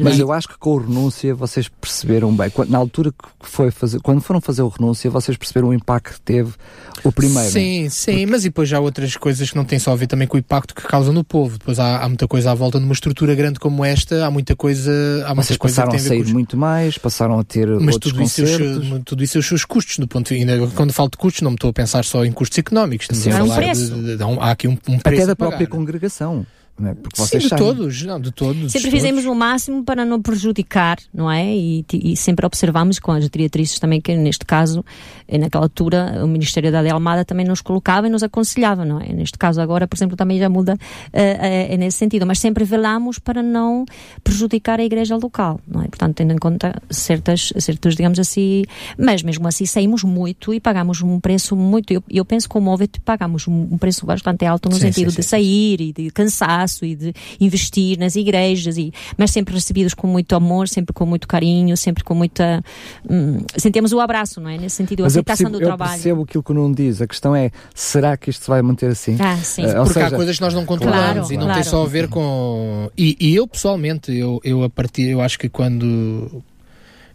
Mas eu acho que com o renúncia vocês perceberam bem, na altura que foi fazer, quando foram fazer o renúncia, vocês perceberam o impacto que teve o primeiro. Sim, sim, mas depois já há outras coisas que não têm só a ver também com o impacto que causam no povo. Depois há, há muita coisa à volta numa estrutura grande como esta, há muita coisa. Há Vocês passaram a, sair muito mais, passaram a ter mas outros tudo isso, os, tudo isso é os seus custos, do ponto de vista. Quando falo de custos, não me estou a pensar só em custos económicos. Sim, há um preço. De, de, de, há aqui um, um preço. Até da própria congregação. É? Porque Sim, de todos, não, de todos. Sempre todos. fizemos o máximo para não prejudicar, não é? E, e, sempre observamos com as diretrizes também que neste caso, eh, naquela altura, o Ministério da Almada também nos colocava e nos aconselhava, não é? Neste caso agora, por exemplo, também já muda uh, uh, nesse sentido, mas sempre velamos para não prejudicar a igreja local, não é? Portanto, tendo em conta certas, certos, digamos assim, mas mesmo assim saímos muito e pagamos um preço muito, eu, eu penso que o Movet pagamos um, um preço bastante alto no sim, sentido sim, de sair e de cansar espaço e de investir nas igrejas, e, mas sempre recebidos com muito amor, sempre com muito carinho, sempre com muita. Hum, sentimos o abraço, não é? Nesse sentido, a aceitação percebo, do trabalho. Eu percebo aquilo que o Nuno diz. A questão é: será que isto se vai manter assim? Ah, sim. Uh, Porque seja, há coisas que nós não controlamos claro, e não claro. tem só a ver com. E, e eu pessoalmente, eu, eu a partir, eu acho que quando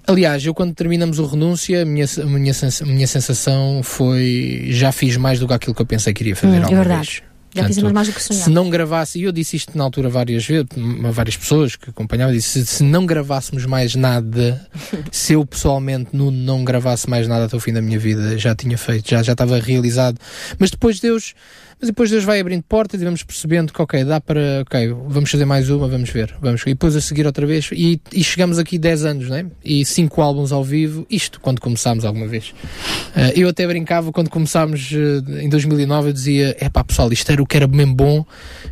Aliás, eu quando terminamos o renúncia, a minha, minha, minha sensação foi já fiz mais do que aquilo que eu pensei que iria fazer hum, é verdade. Vez. Já fizemos mais do que sonhar. Se não gravasse, e eu disse isto na altura várias vezes, a várias pessoas que acompanhavam, disse, se, se não gravássemos mais nada, [LAUGHS] se eu pessoalmente não, não gravasse mais nada até o fim da minha vida, já tinha feito, já, já estava realizado. Mas depois Deus mas depois Deus vai abrindo portas e vamos percebendo que, ok, dá para, ok, vamos fazer mais uma, vamos ver. Vamos, e depois a seguir outra vez. E, e chegamos aqui 10 anos, né? E 5 álbuns ao vivo, isto quando começámos alguma vez. Uh, eu até brincava quando começámos uh, em 2009, eu dizia, é pá, pessoal, isto era o que era mesmo bom,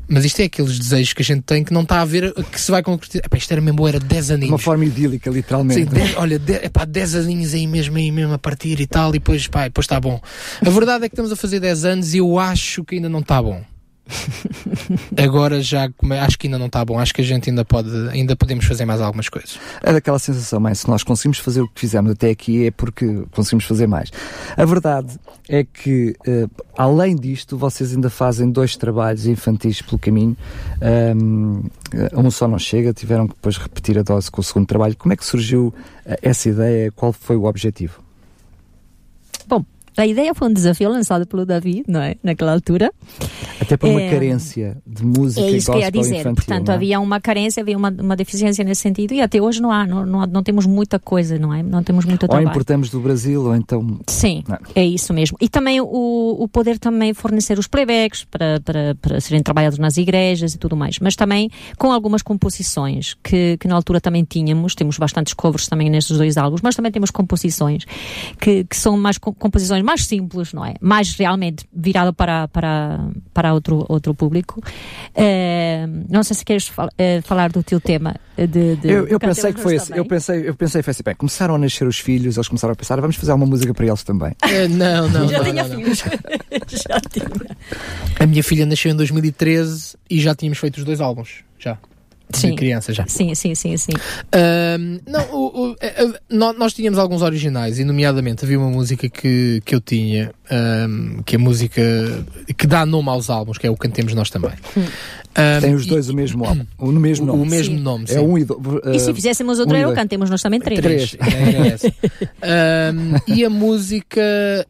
mas isto é aqueles desejos que a gente tem que não está a ver que se vai concretizar. Epá, isto era mesmo bom, era 10 aninhos. Uma forma idílica, literalmente. Sim, dez, olha, é pá, 10 aninhos aí mesmo, aí mesmo a partir e tal, e depois, pá, depois está bom. A verdade é que estamos a fazer 10 anos e eu acho que ainda não está bom. [LAUGHS] Agora já acho que ainda não está bom, acho que a gente ainda pode, ainda podemos fazer mais algumas coisas. É daquela sensação, mas se nós conseguimos fazer o que fizemos até aqui é porque conseguimos fazer mais. A verdade é que, uh, além disto, vocês ainda fazem dois trabalhos infantis pelo caminho. Um, um só não chega, tiveram que depois repetir a dose com o segundo trabalho. Como é que surgiu uh, essa ideia? Qual foi o objetivo? A ideia foi um desafio lançado pelo Davi, não é? Naquela altura. Até por uma é, carência de música é isso que eu ia dizer. Infantil, Portanto, é? havia uma carência, havia uma, uma deficiência nesse sentido e até hoje não há, não, não, não temos muita coisa, não é? Não temos muito trabalho. Ou importamos do Brasil, ou então... Sim, não. é isso mesmo. E também o, o poder também fornecer os playbacks para, para, para serem trabalhados nas igrejas e tudo mais. Mas também com algumas composições que, que na altura também tínhamos, temos bastantes covers também nestes dois álbuns, mas também temos composições que, que são mais composições mais simples, não é? Mais realmente virado para, para, para outro, outro público. Uh, não sei se queres fal uh, falar do teu tema. De, de eu, eu pensei que foi assim, eu pensei, eu pensei foi assim, bem, começaram a nascer os filhos, eles começaram a pensar, vamos fazer uma música para eles também. Uh, [LAUGHS] não, não. já não, tinha não, filhos. [LAUGHS] já tinha. A minha filha nasceu em 2013 e já tínhamos feito os dois álbuns, já. Sim. de criança já. Sim, sim, sim, sim. não, o, o, a, nós tínhamos alguns originais, e nomeadamente havia uma música que, que eu tinha, um, que é a música que dá nome aos álbuns, que é o Cantemos Nós Também. Hum. Um, Tem os dois o mesmo álbum, o mesmo nome. O mesmo sim. nome, é sim. É um e, do, uh, e se fizéssemos outro, um o Cantemos Nós Também três. Três. É, um, [LAUGHS] e a música,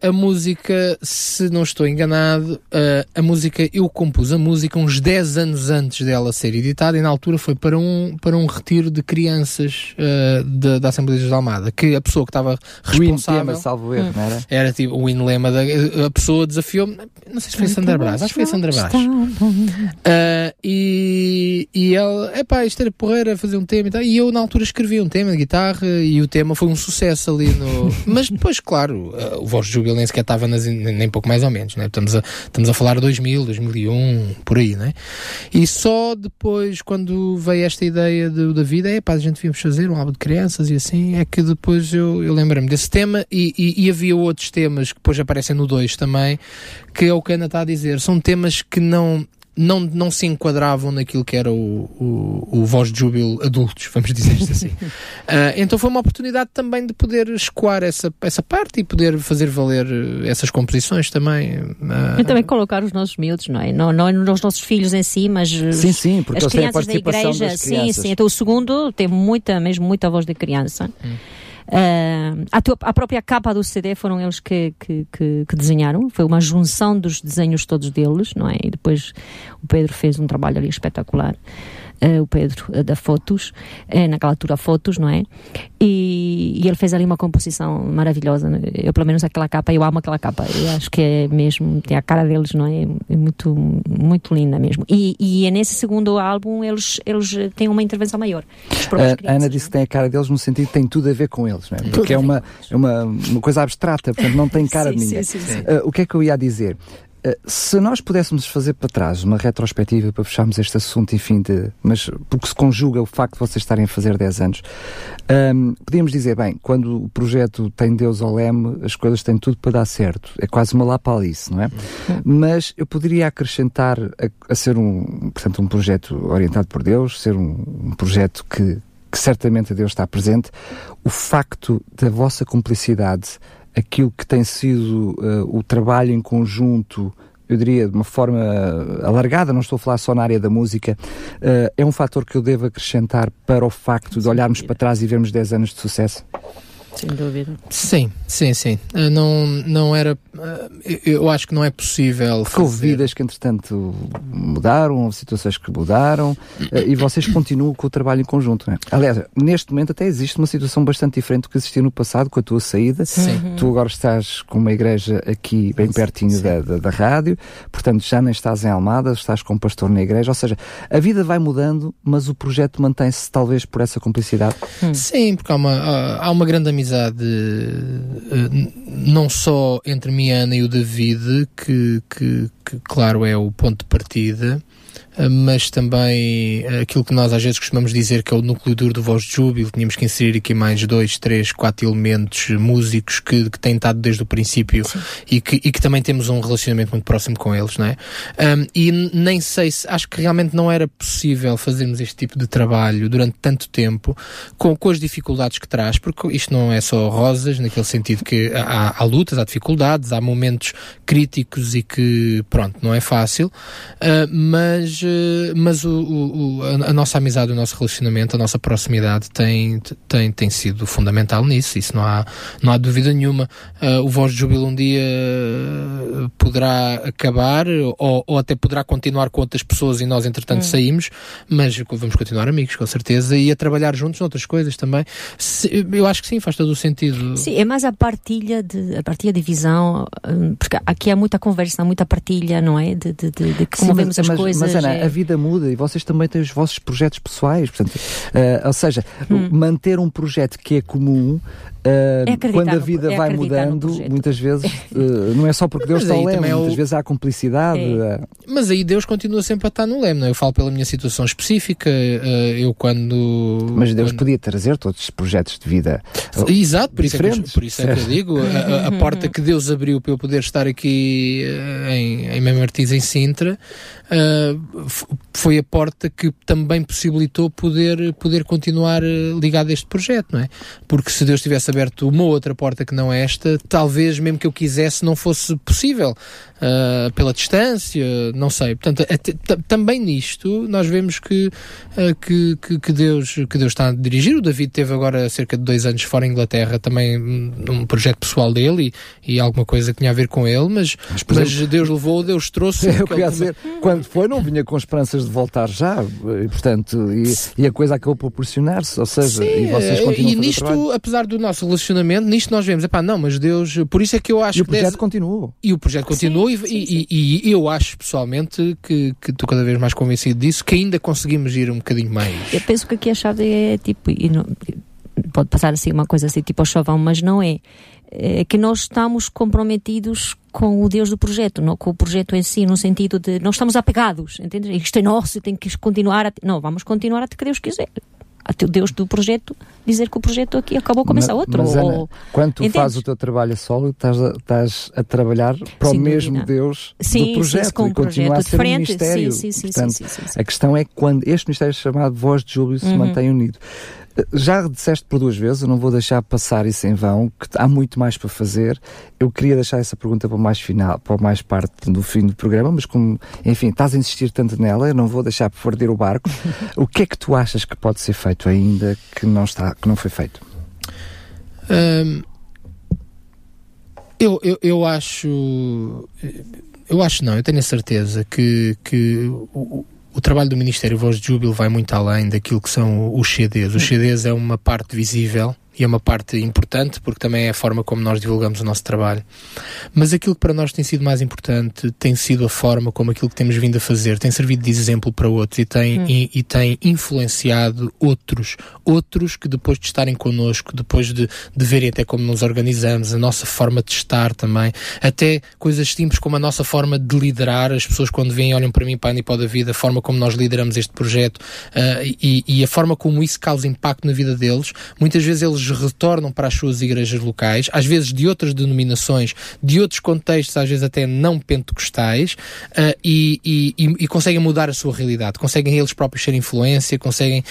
a música, se não estou enganado, uh, a música, eu compus a música uns 10 anos antes dela ser editada e na altura foi para um, para um retiro de crianças uh, de, da Assembleia de Almada, que a pessoa que estava responsável... O salvo erro, não era? Era tipo o Inlema, da, a pessoa desafiou-me, não sei se foi Sandra Brás, acho que foi Sandra Brás. Uh, e, e ela, epá, isto era porreira fazer um tema e tal, e eu na altura escrevi um tema de guitarra e o tema foi um sucesso ali no... [LAUGHS] Mas depois, claro, uh, o Voz de Júbilo nem sequer estava nas, nem pouco mais ou menos, né? estamos, a, estamos a falar de 2000, 2001, por aí, né? E só depois, quando veio esta ideia do David, é pá, a gente devíamos fazer um álbum de crianças e assim, é que depois eu, eu lembrei-me desse tema e, e, e, havia outros temas que depois aparecem no 2 também, que é o que a Ana está a dizer, são temas que não não, não se enquadravam naquilo que era o, o, o voz de júbilo adultos, vamos dizer isto assim. uh, [LAUGHS] então foi uma oportunidade também de poder escoar essa, essa parte e poder fazer valer eh, essas composições também. Uh, e também colocar os nossos miúdos, não é? Não, não é nos nossos filhos em si, mas sim, sim, porque as crianças da igreja, sim, sim. Então o segundo tem muita, mesmo muita voz de criança. Hum. Uh, a, tua, a, própria capa do CD foram eles que, que, que, que, desenharam, foi uma junção dos desenhos todos deles, não é? E depois o Pedro fez um trabalho ali espetacular o Pedro, uh, da Fotos, uh, naquela altura Fotos, não é? E, e, ele fez ali uma composição maravilhosa. Né? Eu, pelo menos, aquela capa, eu amo aquela capa. Eu acho que é mesmo, tem a cara deles, não é? É muito, muito linda mesmo. E, e é nesse segundo álbum eles, eles têm uma intervenção maior. A Ana disse que tem a cara deles no sentido que tem tudo a ver com eles, não é? Porque é uma, é uma, uma coisa abstrata, portanto não tem cara sim, de ninguém. Sim, sim, uh, o que é que eu ia dizer? Eh, se nós pudéssemos fazer para trás uma retrospectiva para fecharmos este assunto, enfim, de, mas porque se conjuga o facto de vocês estarem a fazer 10 anos, um, ehm, podíamos dizer, bem, quando o projeto tem Deus ao leme, as coisas têm tudo para dar certo. É quase uma lapalice, não é? Uhum. Mas eu poderia acrescentar a, a, ser um, portanto, um projeto orientado por Deus, ser um, um projeto que, que certamente a Deus está presente, o facto da vossa cumplicidade aquilo que tem sido uh, o trabalho em conjunto, eu diria de uma forma alargada, não estou a falar só na área da música, uh, é um fator que eu devo acrescentar para o facto de olharmos para trás e vermos 10 anos de sucesso? Sem dúvida. Sim, sim, sim. Uh, não, não era. Uh, eu acho que não é possível. Porque houve vidas que, entretanto, mudaram, houve situações que mudaram uh, e vocês continuam com o trabalho em conjunto. Não é? Aliás, neste momento até existe uma situação bastante diferente do que existia no passado com a tua saída. Sim. Uhum. Tu agora estás com uma igreja aqui bem pertinho da, da, da, rádio, portanto já nem estás em Almada, estás com um pastor na igreja. Ou seja, a vida vai mudando, mas o projeto mantém-se talvez por essa cumplicidade. Hum. Sim, porque há uma, há uma grande amizade amizade uh, não só entre mim, a Ana e o David, que, que, que claro é o ponto de partida, mas também ah, aquilo que nós às vezes costumamos dizer que é o núcleo duro do Voz de Júbilo, tínhamos que inserir aqui mais dois, três, quatro elementos músicos que, que têm estado desde o princípio e que, e que também temos um relacionamento muito próximo com eles, não é? Um, e nem sei se, acho que realmente não era possível fazermos este tipo de trabalho durante tanto tempo com, com as dificuldades que traz, porque isto não é só rosas, naquele sentido que há, há lutas, há dificuldades, há momentos críticos e que, pronto, não é fácil, uh, mas eh, mas, o, o, a, nossa amizade, o nosso relacionamento, a nossa proximidade tem, tem, tem sido fundamental nisso, isso não há, não há dúvida nenhuma. Uh, o Voz de Júbilo um dia eh, poderá acabar ou, ou até poderá continuar com outras pessoas e nós entretanto hum. saímos, mas vamos continuar amigos, com certeza, e a trabalhar juntos noutras coisas também. Se, eu acho que sim, faz todo o sentido. Sim, é mais a partilha de, a partilha de visão, hum, porque aqui há muita conversa, muita partilha, não é? De, de, de, de como sim, vemos mas, as coisas. Mas, Ana, a vida muda e vocês também têm os vossos projetos pessoais. Portanto, uh, ou seja, hum. manter um projeto que é comum Uh, é quando a vida é vai mudando, muitas vezes, uh, [LAUGHS] não é só porque Deus está ao leme, é muitas vezes há cumplicidade. É. Uh... Mas aí Deus continua sempre a estar no leme, não é? Eu falo pela minha situação específica, eu quando... Mas Deus quando... podia trazer todos os projetos de vida Exato, por isso, é que, por isso é que eu digo, a, a, porta que Deus abriu para eu poder estar aqui em, em Mem Martins, em Sintra, foi a porta que também possibilitou poder, poder continuar ligado a este projeto, não é? Porque se Deus tivesse aberto uma outra porta que não esta, talvez mesmo que eu quisesse não fosse possível uh, pela distância, não sei. Portanto, também nisto nós vemos que, uh, que, que, que, Deus, que Deus está a dirigir. O David teve agora cerca de dois anos fora em Inglaterra, também num projeto pessoal dele e, e alguma coisa que tinha a ver com ele, mas, mas, mas exemplo, Deus levou, Deus trouxe. [LAUGHS] Eu queria dizer, quando foi, não vinha com esperanças de voltar já, e portanto, e, e a coisa acabou por proporcionar-se, ou seja, Sim, e vocês continuam e nisto, apesar do nosso relacionamento, nisto nós vemos, epá, não, mas Deus, por isso é que eu acho e o projeto deve... continuou. E o projeto continuou sim, e, sim, e, e, eu acho pessoalmente que, que estou cada vez mais convencido disso, que ainda conseguimos ir um bocadinho mais. Eu penso que aqui a chave é tipo, não, pode passar assim uma coisa assim tipo ao chavão, mas não é. É que nós estamos comprometidos com o Deus do projeto, não com o projeto em si, no sentido de não estamos apegados, entende? Isto é nosso, tem que continuar a... Não, vamos continuar até que Deus quiser até o Deus do projeto dizer que o projeto aqui acabou, começa outro. Mas, Ana, ou... quando tu fazes o teu trabalho a solo, estás a, estás a trabalhar para Sem o mesmo dúvida. Deus sim, do projeto sim, com e continua a ser diferente. um ministério. Sim, sim, Portanto, sim, sim, sim, A questão é quando este ministério chamado Voz de Júlio se uhum. mantém unido. Já disseste por duas vezes, eu não vou deixar passar isso em vão, que há muito mais para fazer. Eu queria deixar essa pergunta para mais final, para mais parte do fim do programa, mas como, enfim, estás a insistir tanto nela, eu não vou deixar perder o barco. [LAUGHS] o que é que tu achas que pode ser feito ainda que não está, que não foi feito? Hum, eu, eu, eu acho, eu acho não, eu tenho a certeza que, que o, o trabalho do Ministério Voz de Júbilo vai muito além daquilo que são os CDs. Os CDs é uma parte visível e é uma parte importante porque também é a forma como nós divulgamos o nosso trabalho. Mas aquilo que para nós tem sido mais importante tem sido a forma como aquilo que temos vindo a fazer tem servido de exemplo para outros e tem, hum. e, e, tem influenciado outros. Outros que depois de estarem connosco, depois de, de verem até como nos organizamos, a nossa forma de estar também, até coisas simples como a nossa forma de liderar, as pessoas quando vêm olham para mim, para a Anipó da Vida, a forma como nós lideramos este projeto uh, e, e a forma como isso causa impacto na vida deles, muitas vezes eles retornam para as suas igrejas locais, às vezes de outras denominações, de outros contextos, às vezes até não pentecostais, uh, e, e, e, conseguem mudar a sua realidade, conseguem eles próprios ser influência, conseguem.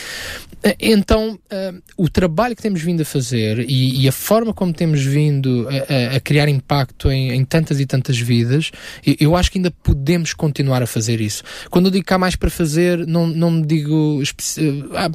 Uh, então, uh, o trabalho que temos vindo a fazer e, e a forma como temos vindo a, a criar impacto em, em, tantas e tantas vidas, eu acho que ainda podemos continuar a fazer isso. Quando eu digo que há mais para fazer, não, não me digo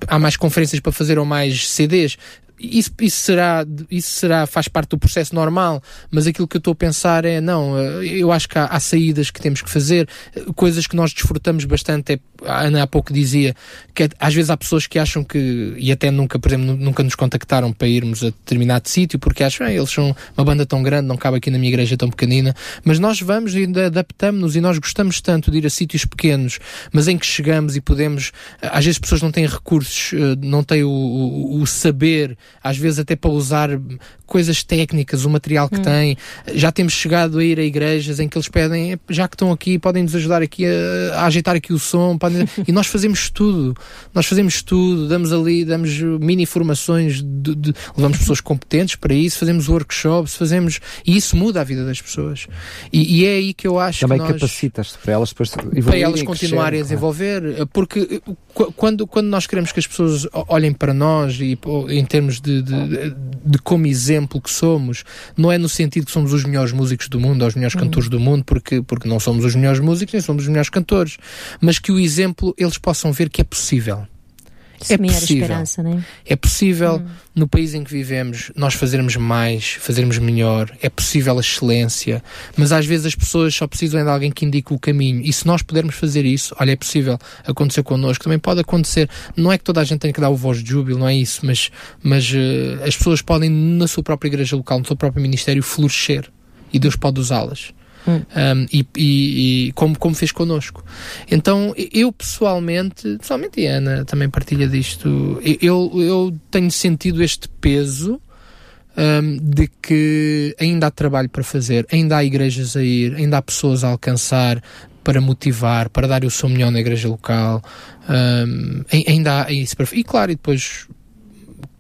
há mais conferências para fazer ou mais CDs isso, isso, será, isso será, faz parte do processo normal, mas aquilo que eu estou a pensar é, não, eh, eu acho que há, há, saídas que temos que fazer, coisas que nós desfrutamos bastante, é, a Ana há pouco dizia, que é, às vezes há pessoas que acham que, e até nunca, por exemplo, nunca nos contactaram para irmos a determinado sítio, porque acham, eles são uma banda tão grande, não cabe aqui na minha igreja tão pequenina, mas nós vamos e adaptamos-nos e nós gostamos tanto de ir a sítios pequenos, mas em que chegamos e podemos, às vezes pessoas não têm recursos, eh, não têm o, o, o saber, às vezes até para usar coisas técnicas, o material que hum. têm. Já temos chegado a ir a igrejas em que eles pedem, já que estão aqui, podem nos ajudar aqui a, a ajeitar aqui o som, podem... [LAUGHS] e nós fazemos tudo. Nós fazemos tudo, damos ali, damos mini formações, de, de, levamos pessoas competentes para isso, fazemos workshops, fazemos, e isso muda a vida das pessoas. E, e é aí que eu acho Também que nós... capacitas para elas depois para elas continuarem a desenvolver, porque quando, quando nós queremos que as pessoas olhem para nós e em termos de, de, de, como exemplo que somos, não é no sentido que somos os melhores músicos do mundo, ou os melhores uhum. cantores do mundo, porque, porque não somos os melhores músicos, nem somos os melhores cantores, mas que o exemplo eles possam ver que é possível é possível. Esperança, é? é possível hum. no país em que vivemos nós fazermos mais, fazermos melhor. É possível a excelência, mas às vezes as pessoas só precisam de alguém que indique o caminho. E se nós pudermos fazer isso, olha, é possível acontecer connosco. Também pode acontecer. Não é que toda a gente tenha que dar o voz de júbilo, não é isso, mas, mas uh, as pessoas podem na sua própria igreja local, no seu próprio ministério, florescer e Deus pode usá-las. Hum. Um, e, e, e, como, como fez connosco. Então, eu pessoalmente, pessoalmente, e a Ana também partilha disto, eu, eu tenho sentido este peso um, de que ainda há trabalho para fazer, ainda há igrejas a ir, ainda há pessoas a alcançar para motivar, para dar o seu melhor na igreja local. Um, ainda há isso para. E claro, e depois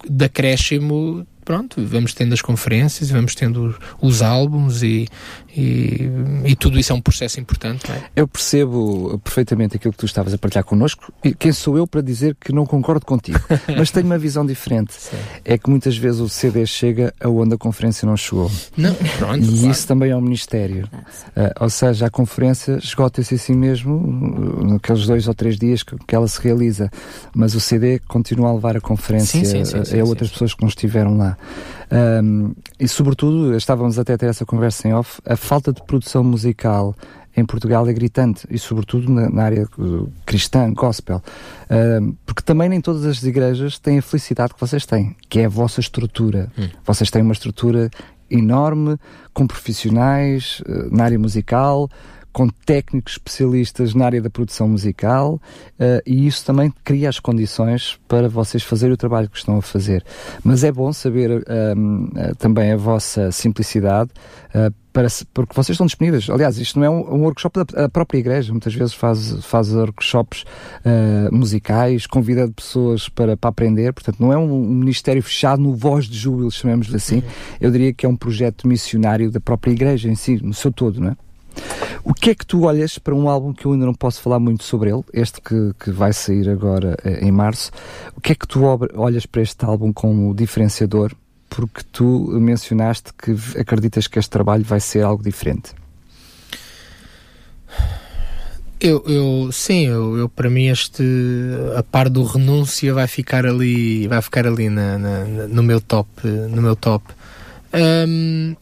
de acréscimo pronto, vamos tendo as conferências, vamos tendo os álbuns e, e, e, tudo isso é um processo importante. É? Eu percebo perfeitamente aquilo que tu estavas a partilhar connosco e quem sou eu para dizer que não concordo contigo, [LAUGHS] mas tenho uma visão diferente. Sim. É que muitas vezes o CD chega aonde a conferência não chegou. Não, pronto, e claro. isso também é um ministério. Uh, ou seja, a conferência esgota-se assim mesmo naqueles dois ou três dias que, que, ela se realiza, mas o CD continua a levar a conferência sim, sim, a, a outras pessoas que não estiveram lá. Um, e sobretudo, estávamos até a ter essa conversa em off, a falta de produção musical em Portugal é gritante, e sobretudo na, na área cristã, gospel. porque também nem todas as igrejas têm a felicidade que vocês têm, que é a vossa estrutura. Hum. Vocês têm uma estrutura enorme, com profissionais uh, na área musical, com técnicos especialistas na área da produção musical uh, e isso também cria as condições para vocês fazerem o trabalho que estão a fazer. Mas é bom saber uh, uh, também a vossa simplicidade para, porque vocês estão disponíveis. Aliás, isto não é um, um workshop da própria igreja, muitas vezes faz, faz workshops musicais, convida pessoas para, para aprender, portanto, não é um, um ministério fechado no voz de júbilo, chamemos-lhe assim. Eu diria que é um projeto missionário da própria igreja em si, no seu todo, não é? O que é que tu olhas para um álbum que eu ainda não posso falar muito sobre ele, este que, que vai sair agora eh, em março? O que é que tu olhas para este álbum como diferenciador? Porque tu mencionaste que acreditas que este trabalho vai ser algo diferente. Eu, eu sim, eu, eu, para mim este a par do renúncia vai ficar ali, vai ficar ali na, na, no meu top, no meu top. Um,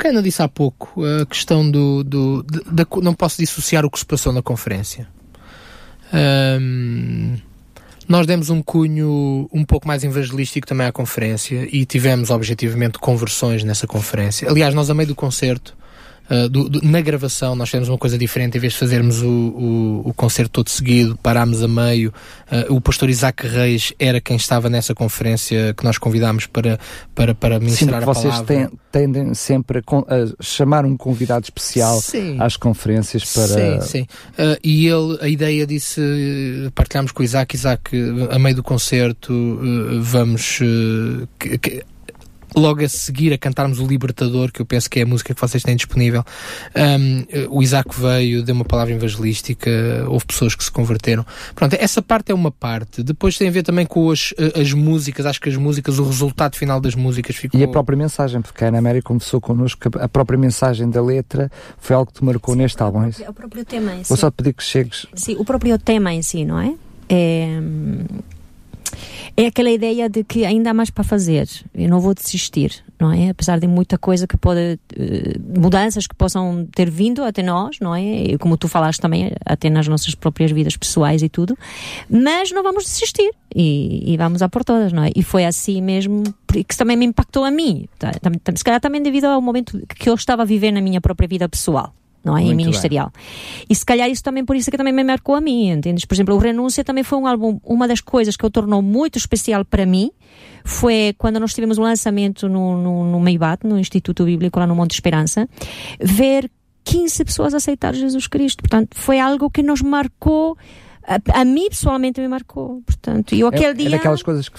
que Ana disse há pouco, a questão do. do de, não posso dissociar o que se passou na conferência. Um, nós demos um cunho um pouco mais evangelístico também à conferência e tivemos objetivamente conversões nessa conferência. Aliás, nós a meio do concerto Uh, do, do, na gravação nós fizemos uma coisa diferente, em vez de fazermos o, o, o concerto todo seguido, parámos a meio. Uh, o pastor Isaac Reis era quem estava nessa conferência que nós convidámos para, para, para ministrar Sim, a vocês palavra. vocês tendem sempre a, a, chamar um convidado especial sim. às conferências para... Sim, sim. Uh, e ele, a ideia disse, partilhámos com o Isaac, Isaac, a meio do concerto, vamos... Que, que, logo a seguir a cantarmos o Libertador, que eu penso que é a música que vocês têm disponível, um, o Isaac veio, deu uma palavra evangelística, houve pessoas que se converteram. Pronto, essa parte é uma parte. Depois tem a ver também com as, as músicas, acho que as músicas, o resultado final das músicas ficou... E a própria mensagem, porque a Ana Mary conversou connosco que a própria mensagem da letra foi algo que te marcou Sim, neste álbum. É o próprio tema em si. Vou só pedir que chegues... Sim, o próprio tema em si, não é? É, é aquela ideia de que ainda há mais para fazer, eu não vou desistir, não é? Apesar de muita coisa que pode, uh, mudanças que possam ter vindo até nós, não é? E como tu falaste também, até nas nossas próprias vidas pessoais e tudo, mas não vamos desistir e, e vamos a por todas, não é? E foi assim mesmo, que também me impactou a mim, tá? se calhar também devido ao momento que eu estava a viver na minha própria vida pessoal não é? Muito em ministerial. Bem. E se calhar isso também por isso é que também me marcou a mim, entendes? Por exemplo, o Renúncia também foi um álbum, uma das coisas que o tornou muito especial para mim foi quando nós tivemos um lançamento no, no, no Meibat, no Instituto Bíblico lá no Monte Esperança, ver 15 pessoas aceitar Jesus Cristo. Portanto, foi algo que nos marcou a, a, mim pessoalmente me marcou, portanto, eu aquele é, dia... É daquelas coisas que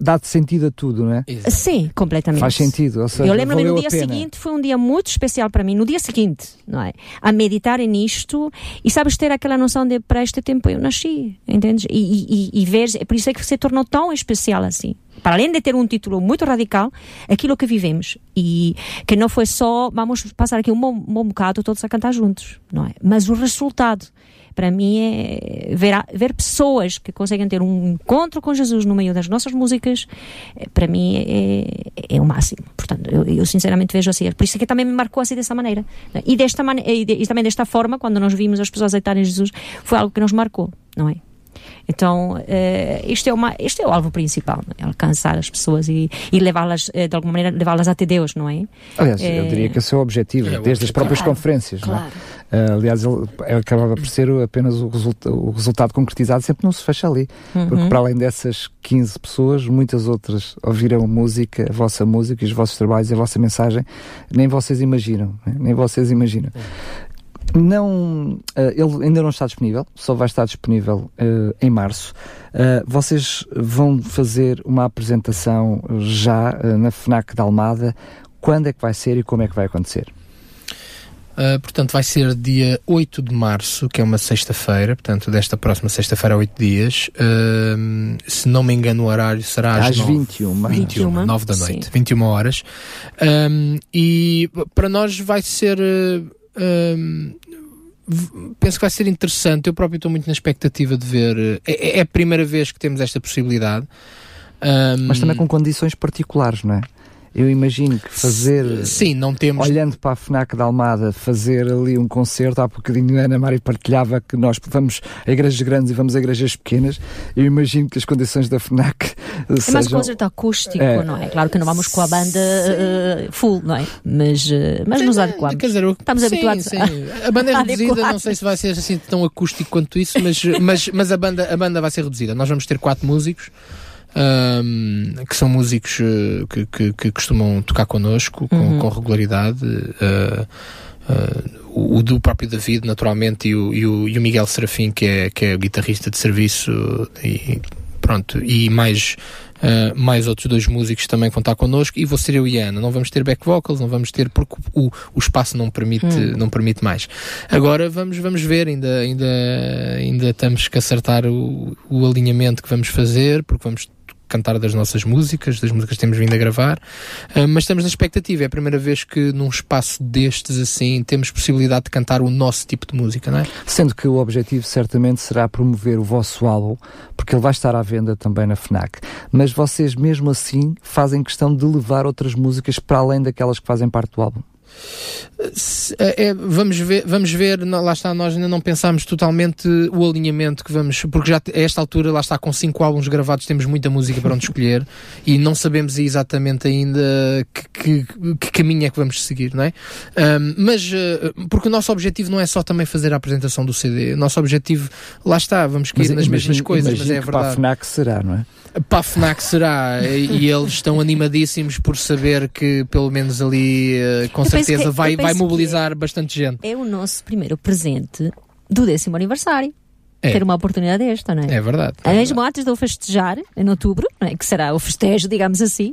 dá-te sentido a tudo, não é? Sim, completamente. Faz sentido, ou seja, Eu lembro-me no dia seguinte, foi um dia muito especial para mim, no dia seguinte, não é? A meditar nisto e sabes ter aquela noção de para este tempo eu nasci, entendes? E, e, e ver, é por isso é que se tornou tão especial assim para além de ter um título muito radical, aquilo que vivemos. E que não foi só, vamos passar aqui um bom, um bom bocado todos a cantar juntos, não é? Mas o resultado para mim é ver, ver pessoas que conseguem ter um encontro com Jesus no meio das nossas músicas, eh, para mim é, é, é o máximo. Portanto, eu, eu, sinceramente vejo assim. Por isso é que também me marcou assim dessa maneira. E, desta mane e, de, e também desta forma, quando nós vimos as pessoas aceitarem Jesus, foi algo que nos marcou, não é? Então, uh, isto, é uma, isto é o alvo principal, é? alcançar as pessoas e, e levá-las, uh, de alguma maneira, levá-las até Deus, não é? Aliás, eu eh, diria que esse é o objetivo, é desde as próprias claro, conferências. Claro. Uh, aliás, ele acabava por ser apenas o, resulta o, resultado concretizado, sempre não se fecha ali. Uhum. Porque para além dessas 15 pessoas, muitas outras ouviram música, a vossa música, os vossos trabalhos, a vossa mensagem, nem vocês imaginam, né? nem vocês imaginam. Uhum. Não, uh, ele ainda não está disponível, só vai estar disponível uh, em março. Uh, vocês vão fazer uma apresentação já na FNAC da Almada. Quando é que vai ser e como é que vai acontecer? Uh, portanto, vai ser dia 8 de março, que é uma sexta-feira, portanto, desta próxima sexta-feira, 8 dias. Uh, se não me engano, o horário será às, às 9, 21. 21, 9 da noite, Sim. 21 horas. Um, e para nós vai ser. Uh, penso que vai ser interessante. Eu próprio estou muito na expectativa de ver. É, é a primeira vez que temos esta possibilidade. Um, Mas também com condições particulares, não é? Eu imagino que fazer. Sim, não temos. Olhando para a FNAC da Almada, fazer ali um concerto, há bocadinho a Ana Mari partilhava que nós vamos a igrejas grandes e vamos a igrejas pequenas. Eu imagino que as condições da FNAC. [LAUGHS] É sejam... mais um concerto acústico, é. não é? Claro que não vamos com a banda uh, full, não é? Mas, uh, mas nos adequamos. Quer dizer, Estamos sim, habituados sim. A, a banda é [LAUGHS] reduzida, não sei se vai ser assim tão acústico quanto isso, mas, mas, mas a, banda, a banda vai ser reduzida. Nós vamos ter quatro músicos um, que são músicos uh, que, que, que, costumam tocar connosco com, uhum. com regularidade. Uh, uh, o, o, do próprio David, naturalmente, e o, e o, e o Miguel Serafim, que é, que é o guitarrista de serviço, e pronto, e mais. Uh, mais outros dois músicos também vão estar connosco e vou ser eu e a Ana. Não vamos ter back vocals, não vamos ter porque o, o espaço não permite, hum. não permite mais. Agora vamos, vamos ver, ainda, ainda, ainda estamos que acertar o, o alinhamento que vamos fazer, porque vamos cantar das nossas músicas, das músicas que temos vindo a gravar, uh, mas estamos na expectativa. É a primeira vez que num espaço destes assim temos possibilidade de cantar o nosso tipo de música, não é? Sendo que o objetivo certamente será promover o vosso álbum, porque ele vai estar à venda também na FNAC. Mas vocês mesmo assim fazem questão de levar outras músicas para além daquelas que fazem parte do álbum. É, é, vamos ver, vamos ver, lá está, nós ainda não pensámos totalmente o alinhamento que vamos, porque já a esta altura, lá está, com cinco álbuns gravados, temos muita música para onde escolher [LAUGHS] e não sabemos exatamente ainda que, que, que, caminho é que vamos seguir, não é? Um, mas, uh, porque o nosso objetivo não é só também fazer a apresentação do CD, o nosso objetivo, lá está, vamos cair mas, nas mesmas coisas, mas é verdade. Para a FNAC será, não é? Para a FNAC será, e eles estão animadíssimos por saber que pelo menos ali, uh, com certeza, que, vai, vai mobilizar bastante gente. É o nosso primeiro presente do décimo aniversário. É. Ter uma oportunidade desta, não é? É verdade. É Mesmo antes de eu festejar, em outubro, é? que será o festejo, digamos assim,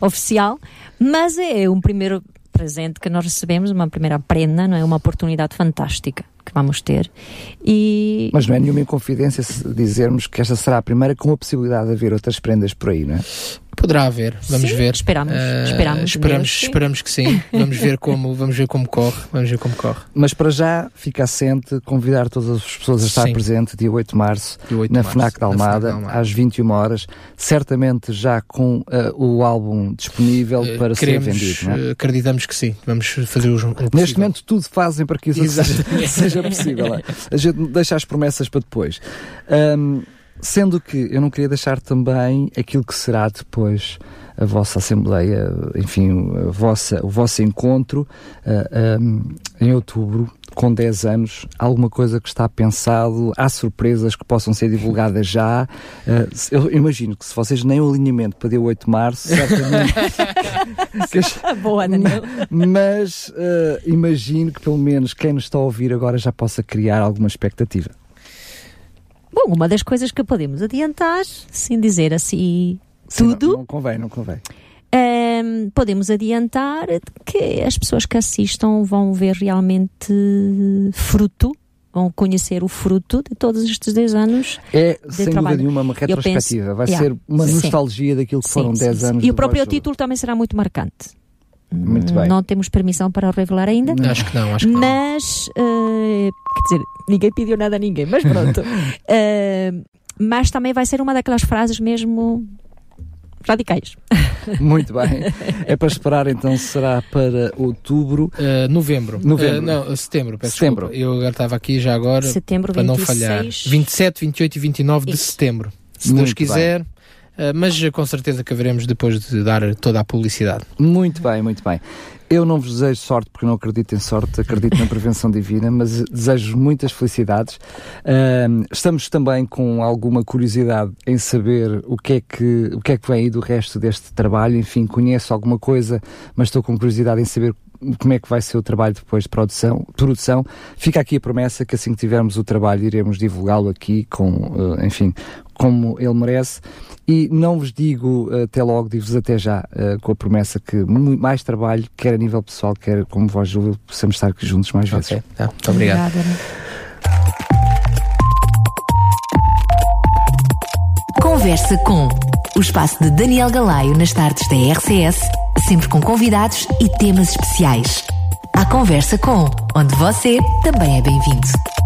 oficial, mas é um primeiro presente que nós recebemos, uma primeira prenda, não é? Uma oportunidade fantástica que vamos ter. E... Mas não é nenhuma inconfidência dizermos que esta será a primeira com a possibilidade de haver outras prendas por aí, não é? Poderá haver, vamos sim, ver. Esperamos, uh, esperamos, esperamos, Deus, esperamos que sim. [LAUGHS] vamos ver como, vamos ver como corre, vamos ver como corre. Mas para já fica assente convidar todas as pessoas a estar sim. presente dia 8 de março 8 na, março, FNAC da Almada, Almada, às 21 horas, certamente já com uh, o álbum disponível uh, para queremos, ser vendido. É? acreditamos que sim, vamos fazer o, o Neste momento tudo fazem para que isso seja, [LAUGHS] seja, possível. É? A gente deixa as promessas para depois. Um, Sendo que eu não queria deixar também aquilo que será depois a vossa Assembleia, enfim, a vossa, o vosso encontro uh, um, em outubro, com 10 anos, alguma coisa que está pensado, há surpresas que possam ser divulgadas já. Uh, eu imagino que se vocês nem o alinhamento para dia 8 de março, [LAUGHS] certamente. [LAUGHS] Boa, Daniel. Mas uh, imagino que pelo menos quem nos está a ouvir agora já possa criar alguma expectativa. Bom, uma das coisas que podemos adiantar, sem dizer assim Sim, tudo. Não, não, convém, não convém. Um, podemos adiantar que as pessoas que assistam vão ver realmente fruto, vão conhecer o fruto de todos estes 10 anos. É, sem trabalho. dúvida nenhuma, uma retrospectiva. Penso, Vai yeah, ser uma nostalgia sim, daquilo que sim, foram 10 anos. E o próprio título também será muito marcante. Muito bem. Não temos permissão para o revelar ainda. Não. Acho que não, acho que mas, uh, quer dizer, ninguém pediu nada a ninguém, mas pronto. uh, [LAUGHS] mas também vai ser uma daquelas frases mesmo radicais. Muito bem. [LAUGHS] É para esperar então, será para outubro. Uh, novembro. Novembro. Uh, não, setembro, peço setembro. Desculpa. Eu agora estava aqui já agora. Setembro, para 26... não falhar. 27, 28 e 29 Isso. de setembro. Se Muito Deus quiser. Bem. Uh, mas com certeza que haveremos depois de dar toda a publicidade. Muito bem, muito bem. Eu não vos desejo sorte porque não acredito em sorte, acredito na prevenção [LAUGHS] divina, mas desejo muitas felicidades. Uh, estamos também com alguma curiosidade em saber o que, é que, o que é que vem aí do resto deste trabalho. Enfim, conheço alguma coisa, mas estou com curiosidade em saber como é que vai ser o trabalho depois de produção. produção. Fica aqui a promessa que assim que tivermos o trabalho iremos divulgá-lo aqui com, uh, enfim, como ele merece. E não vos digo uh, até logo, digo-vos até já, uh, com a promessa que mais trabalho, quer a nível pessoal, quer como voz Júlio, possamos estar aqui juntos mais vezes. Okay. Ah, muito obrigado. Conversa com o espaço de Daniel Galaio nas tardes da RCS, sempre com convidados e temas especiais. A conversa com, onde você também é bem-vindo.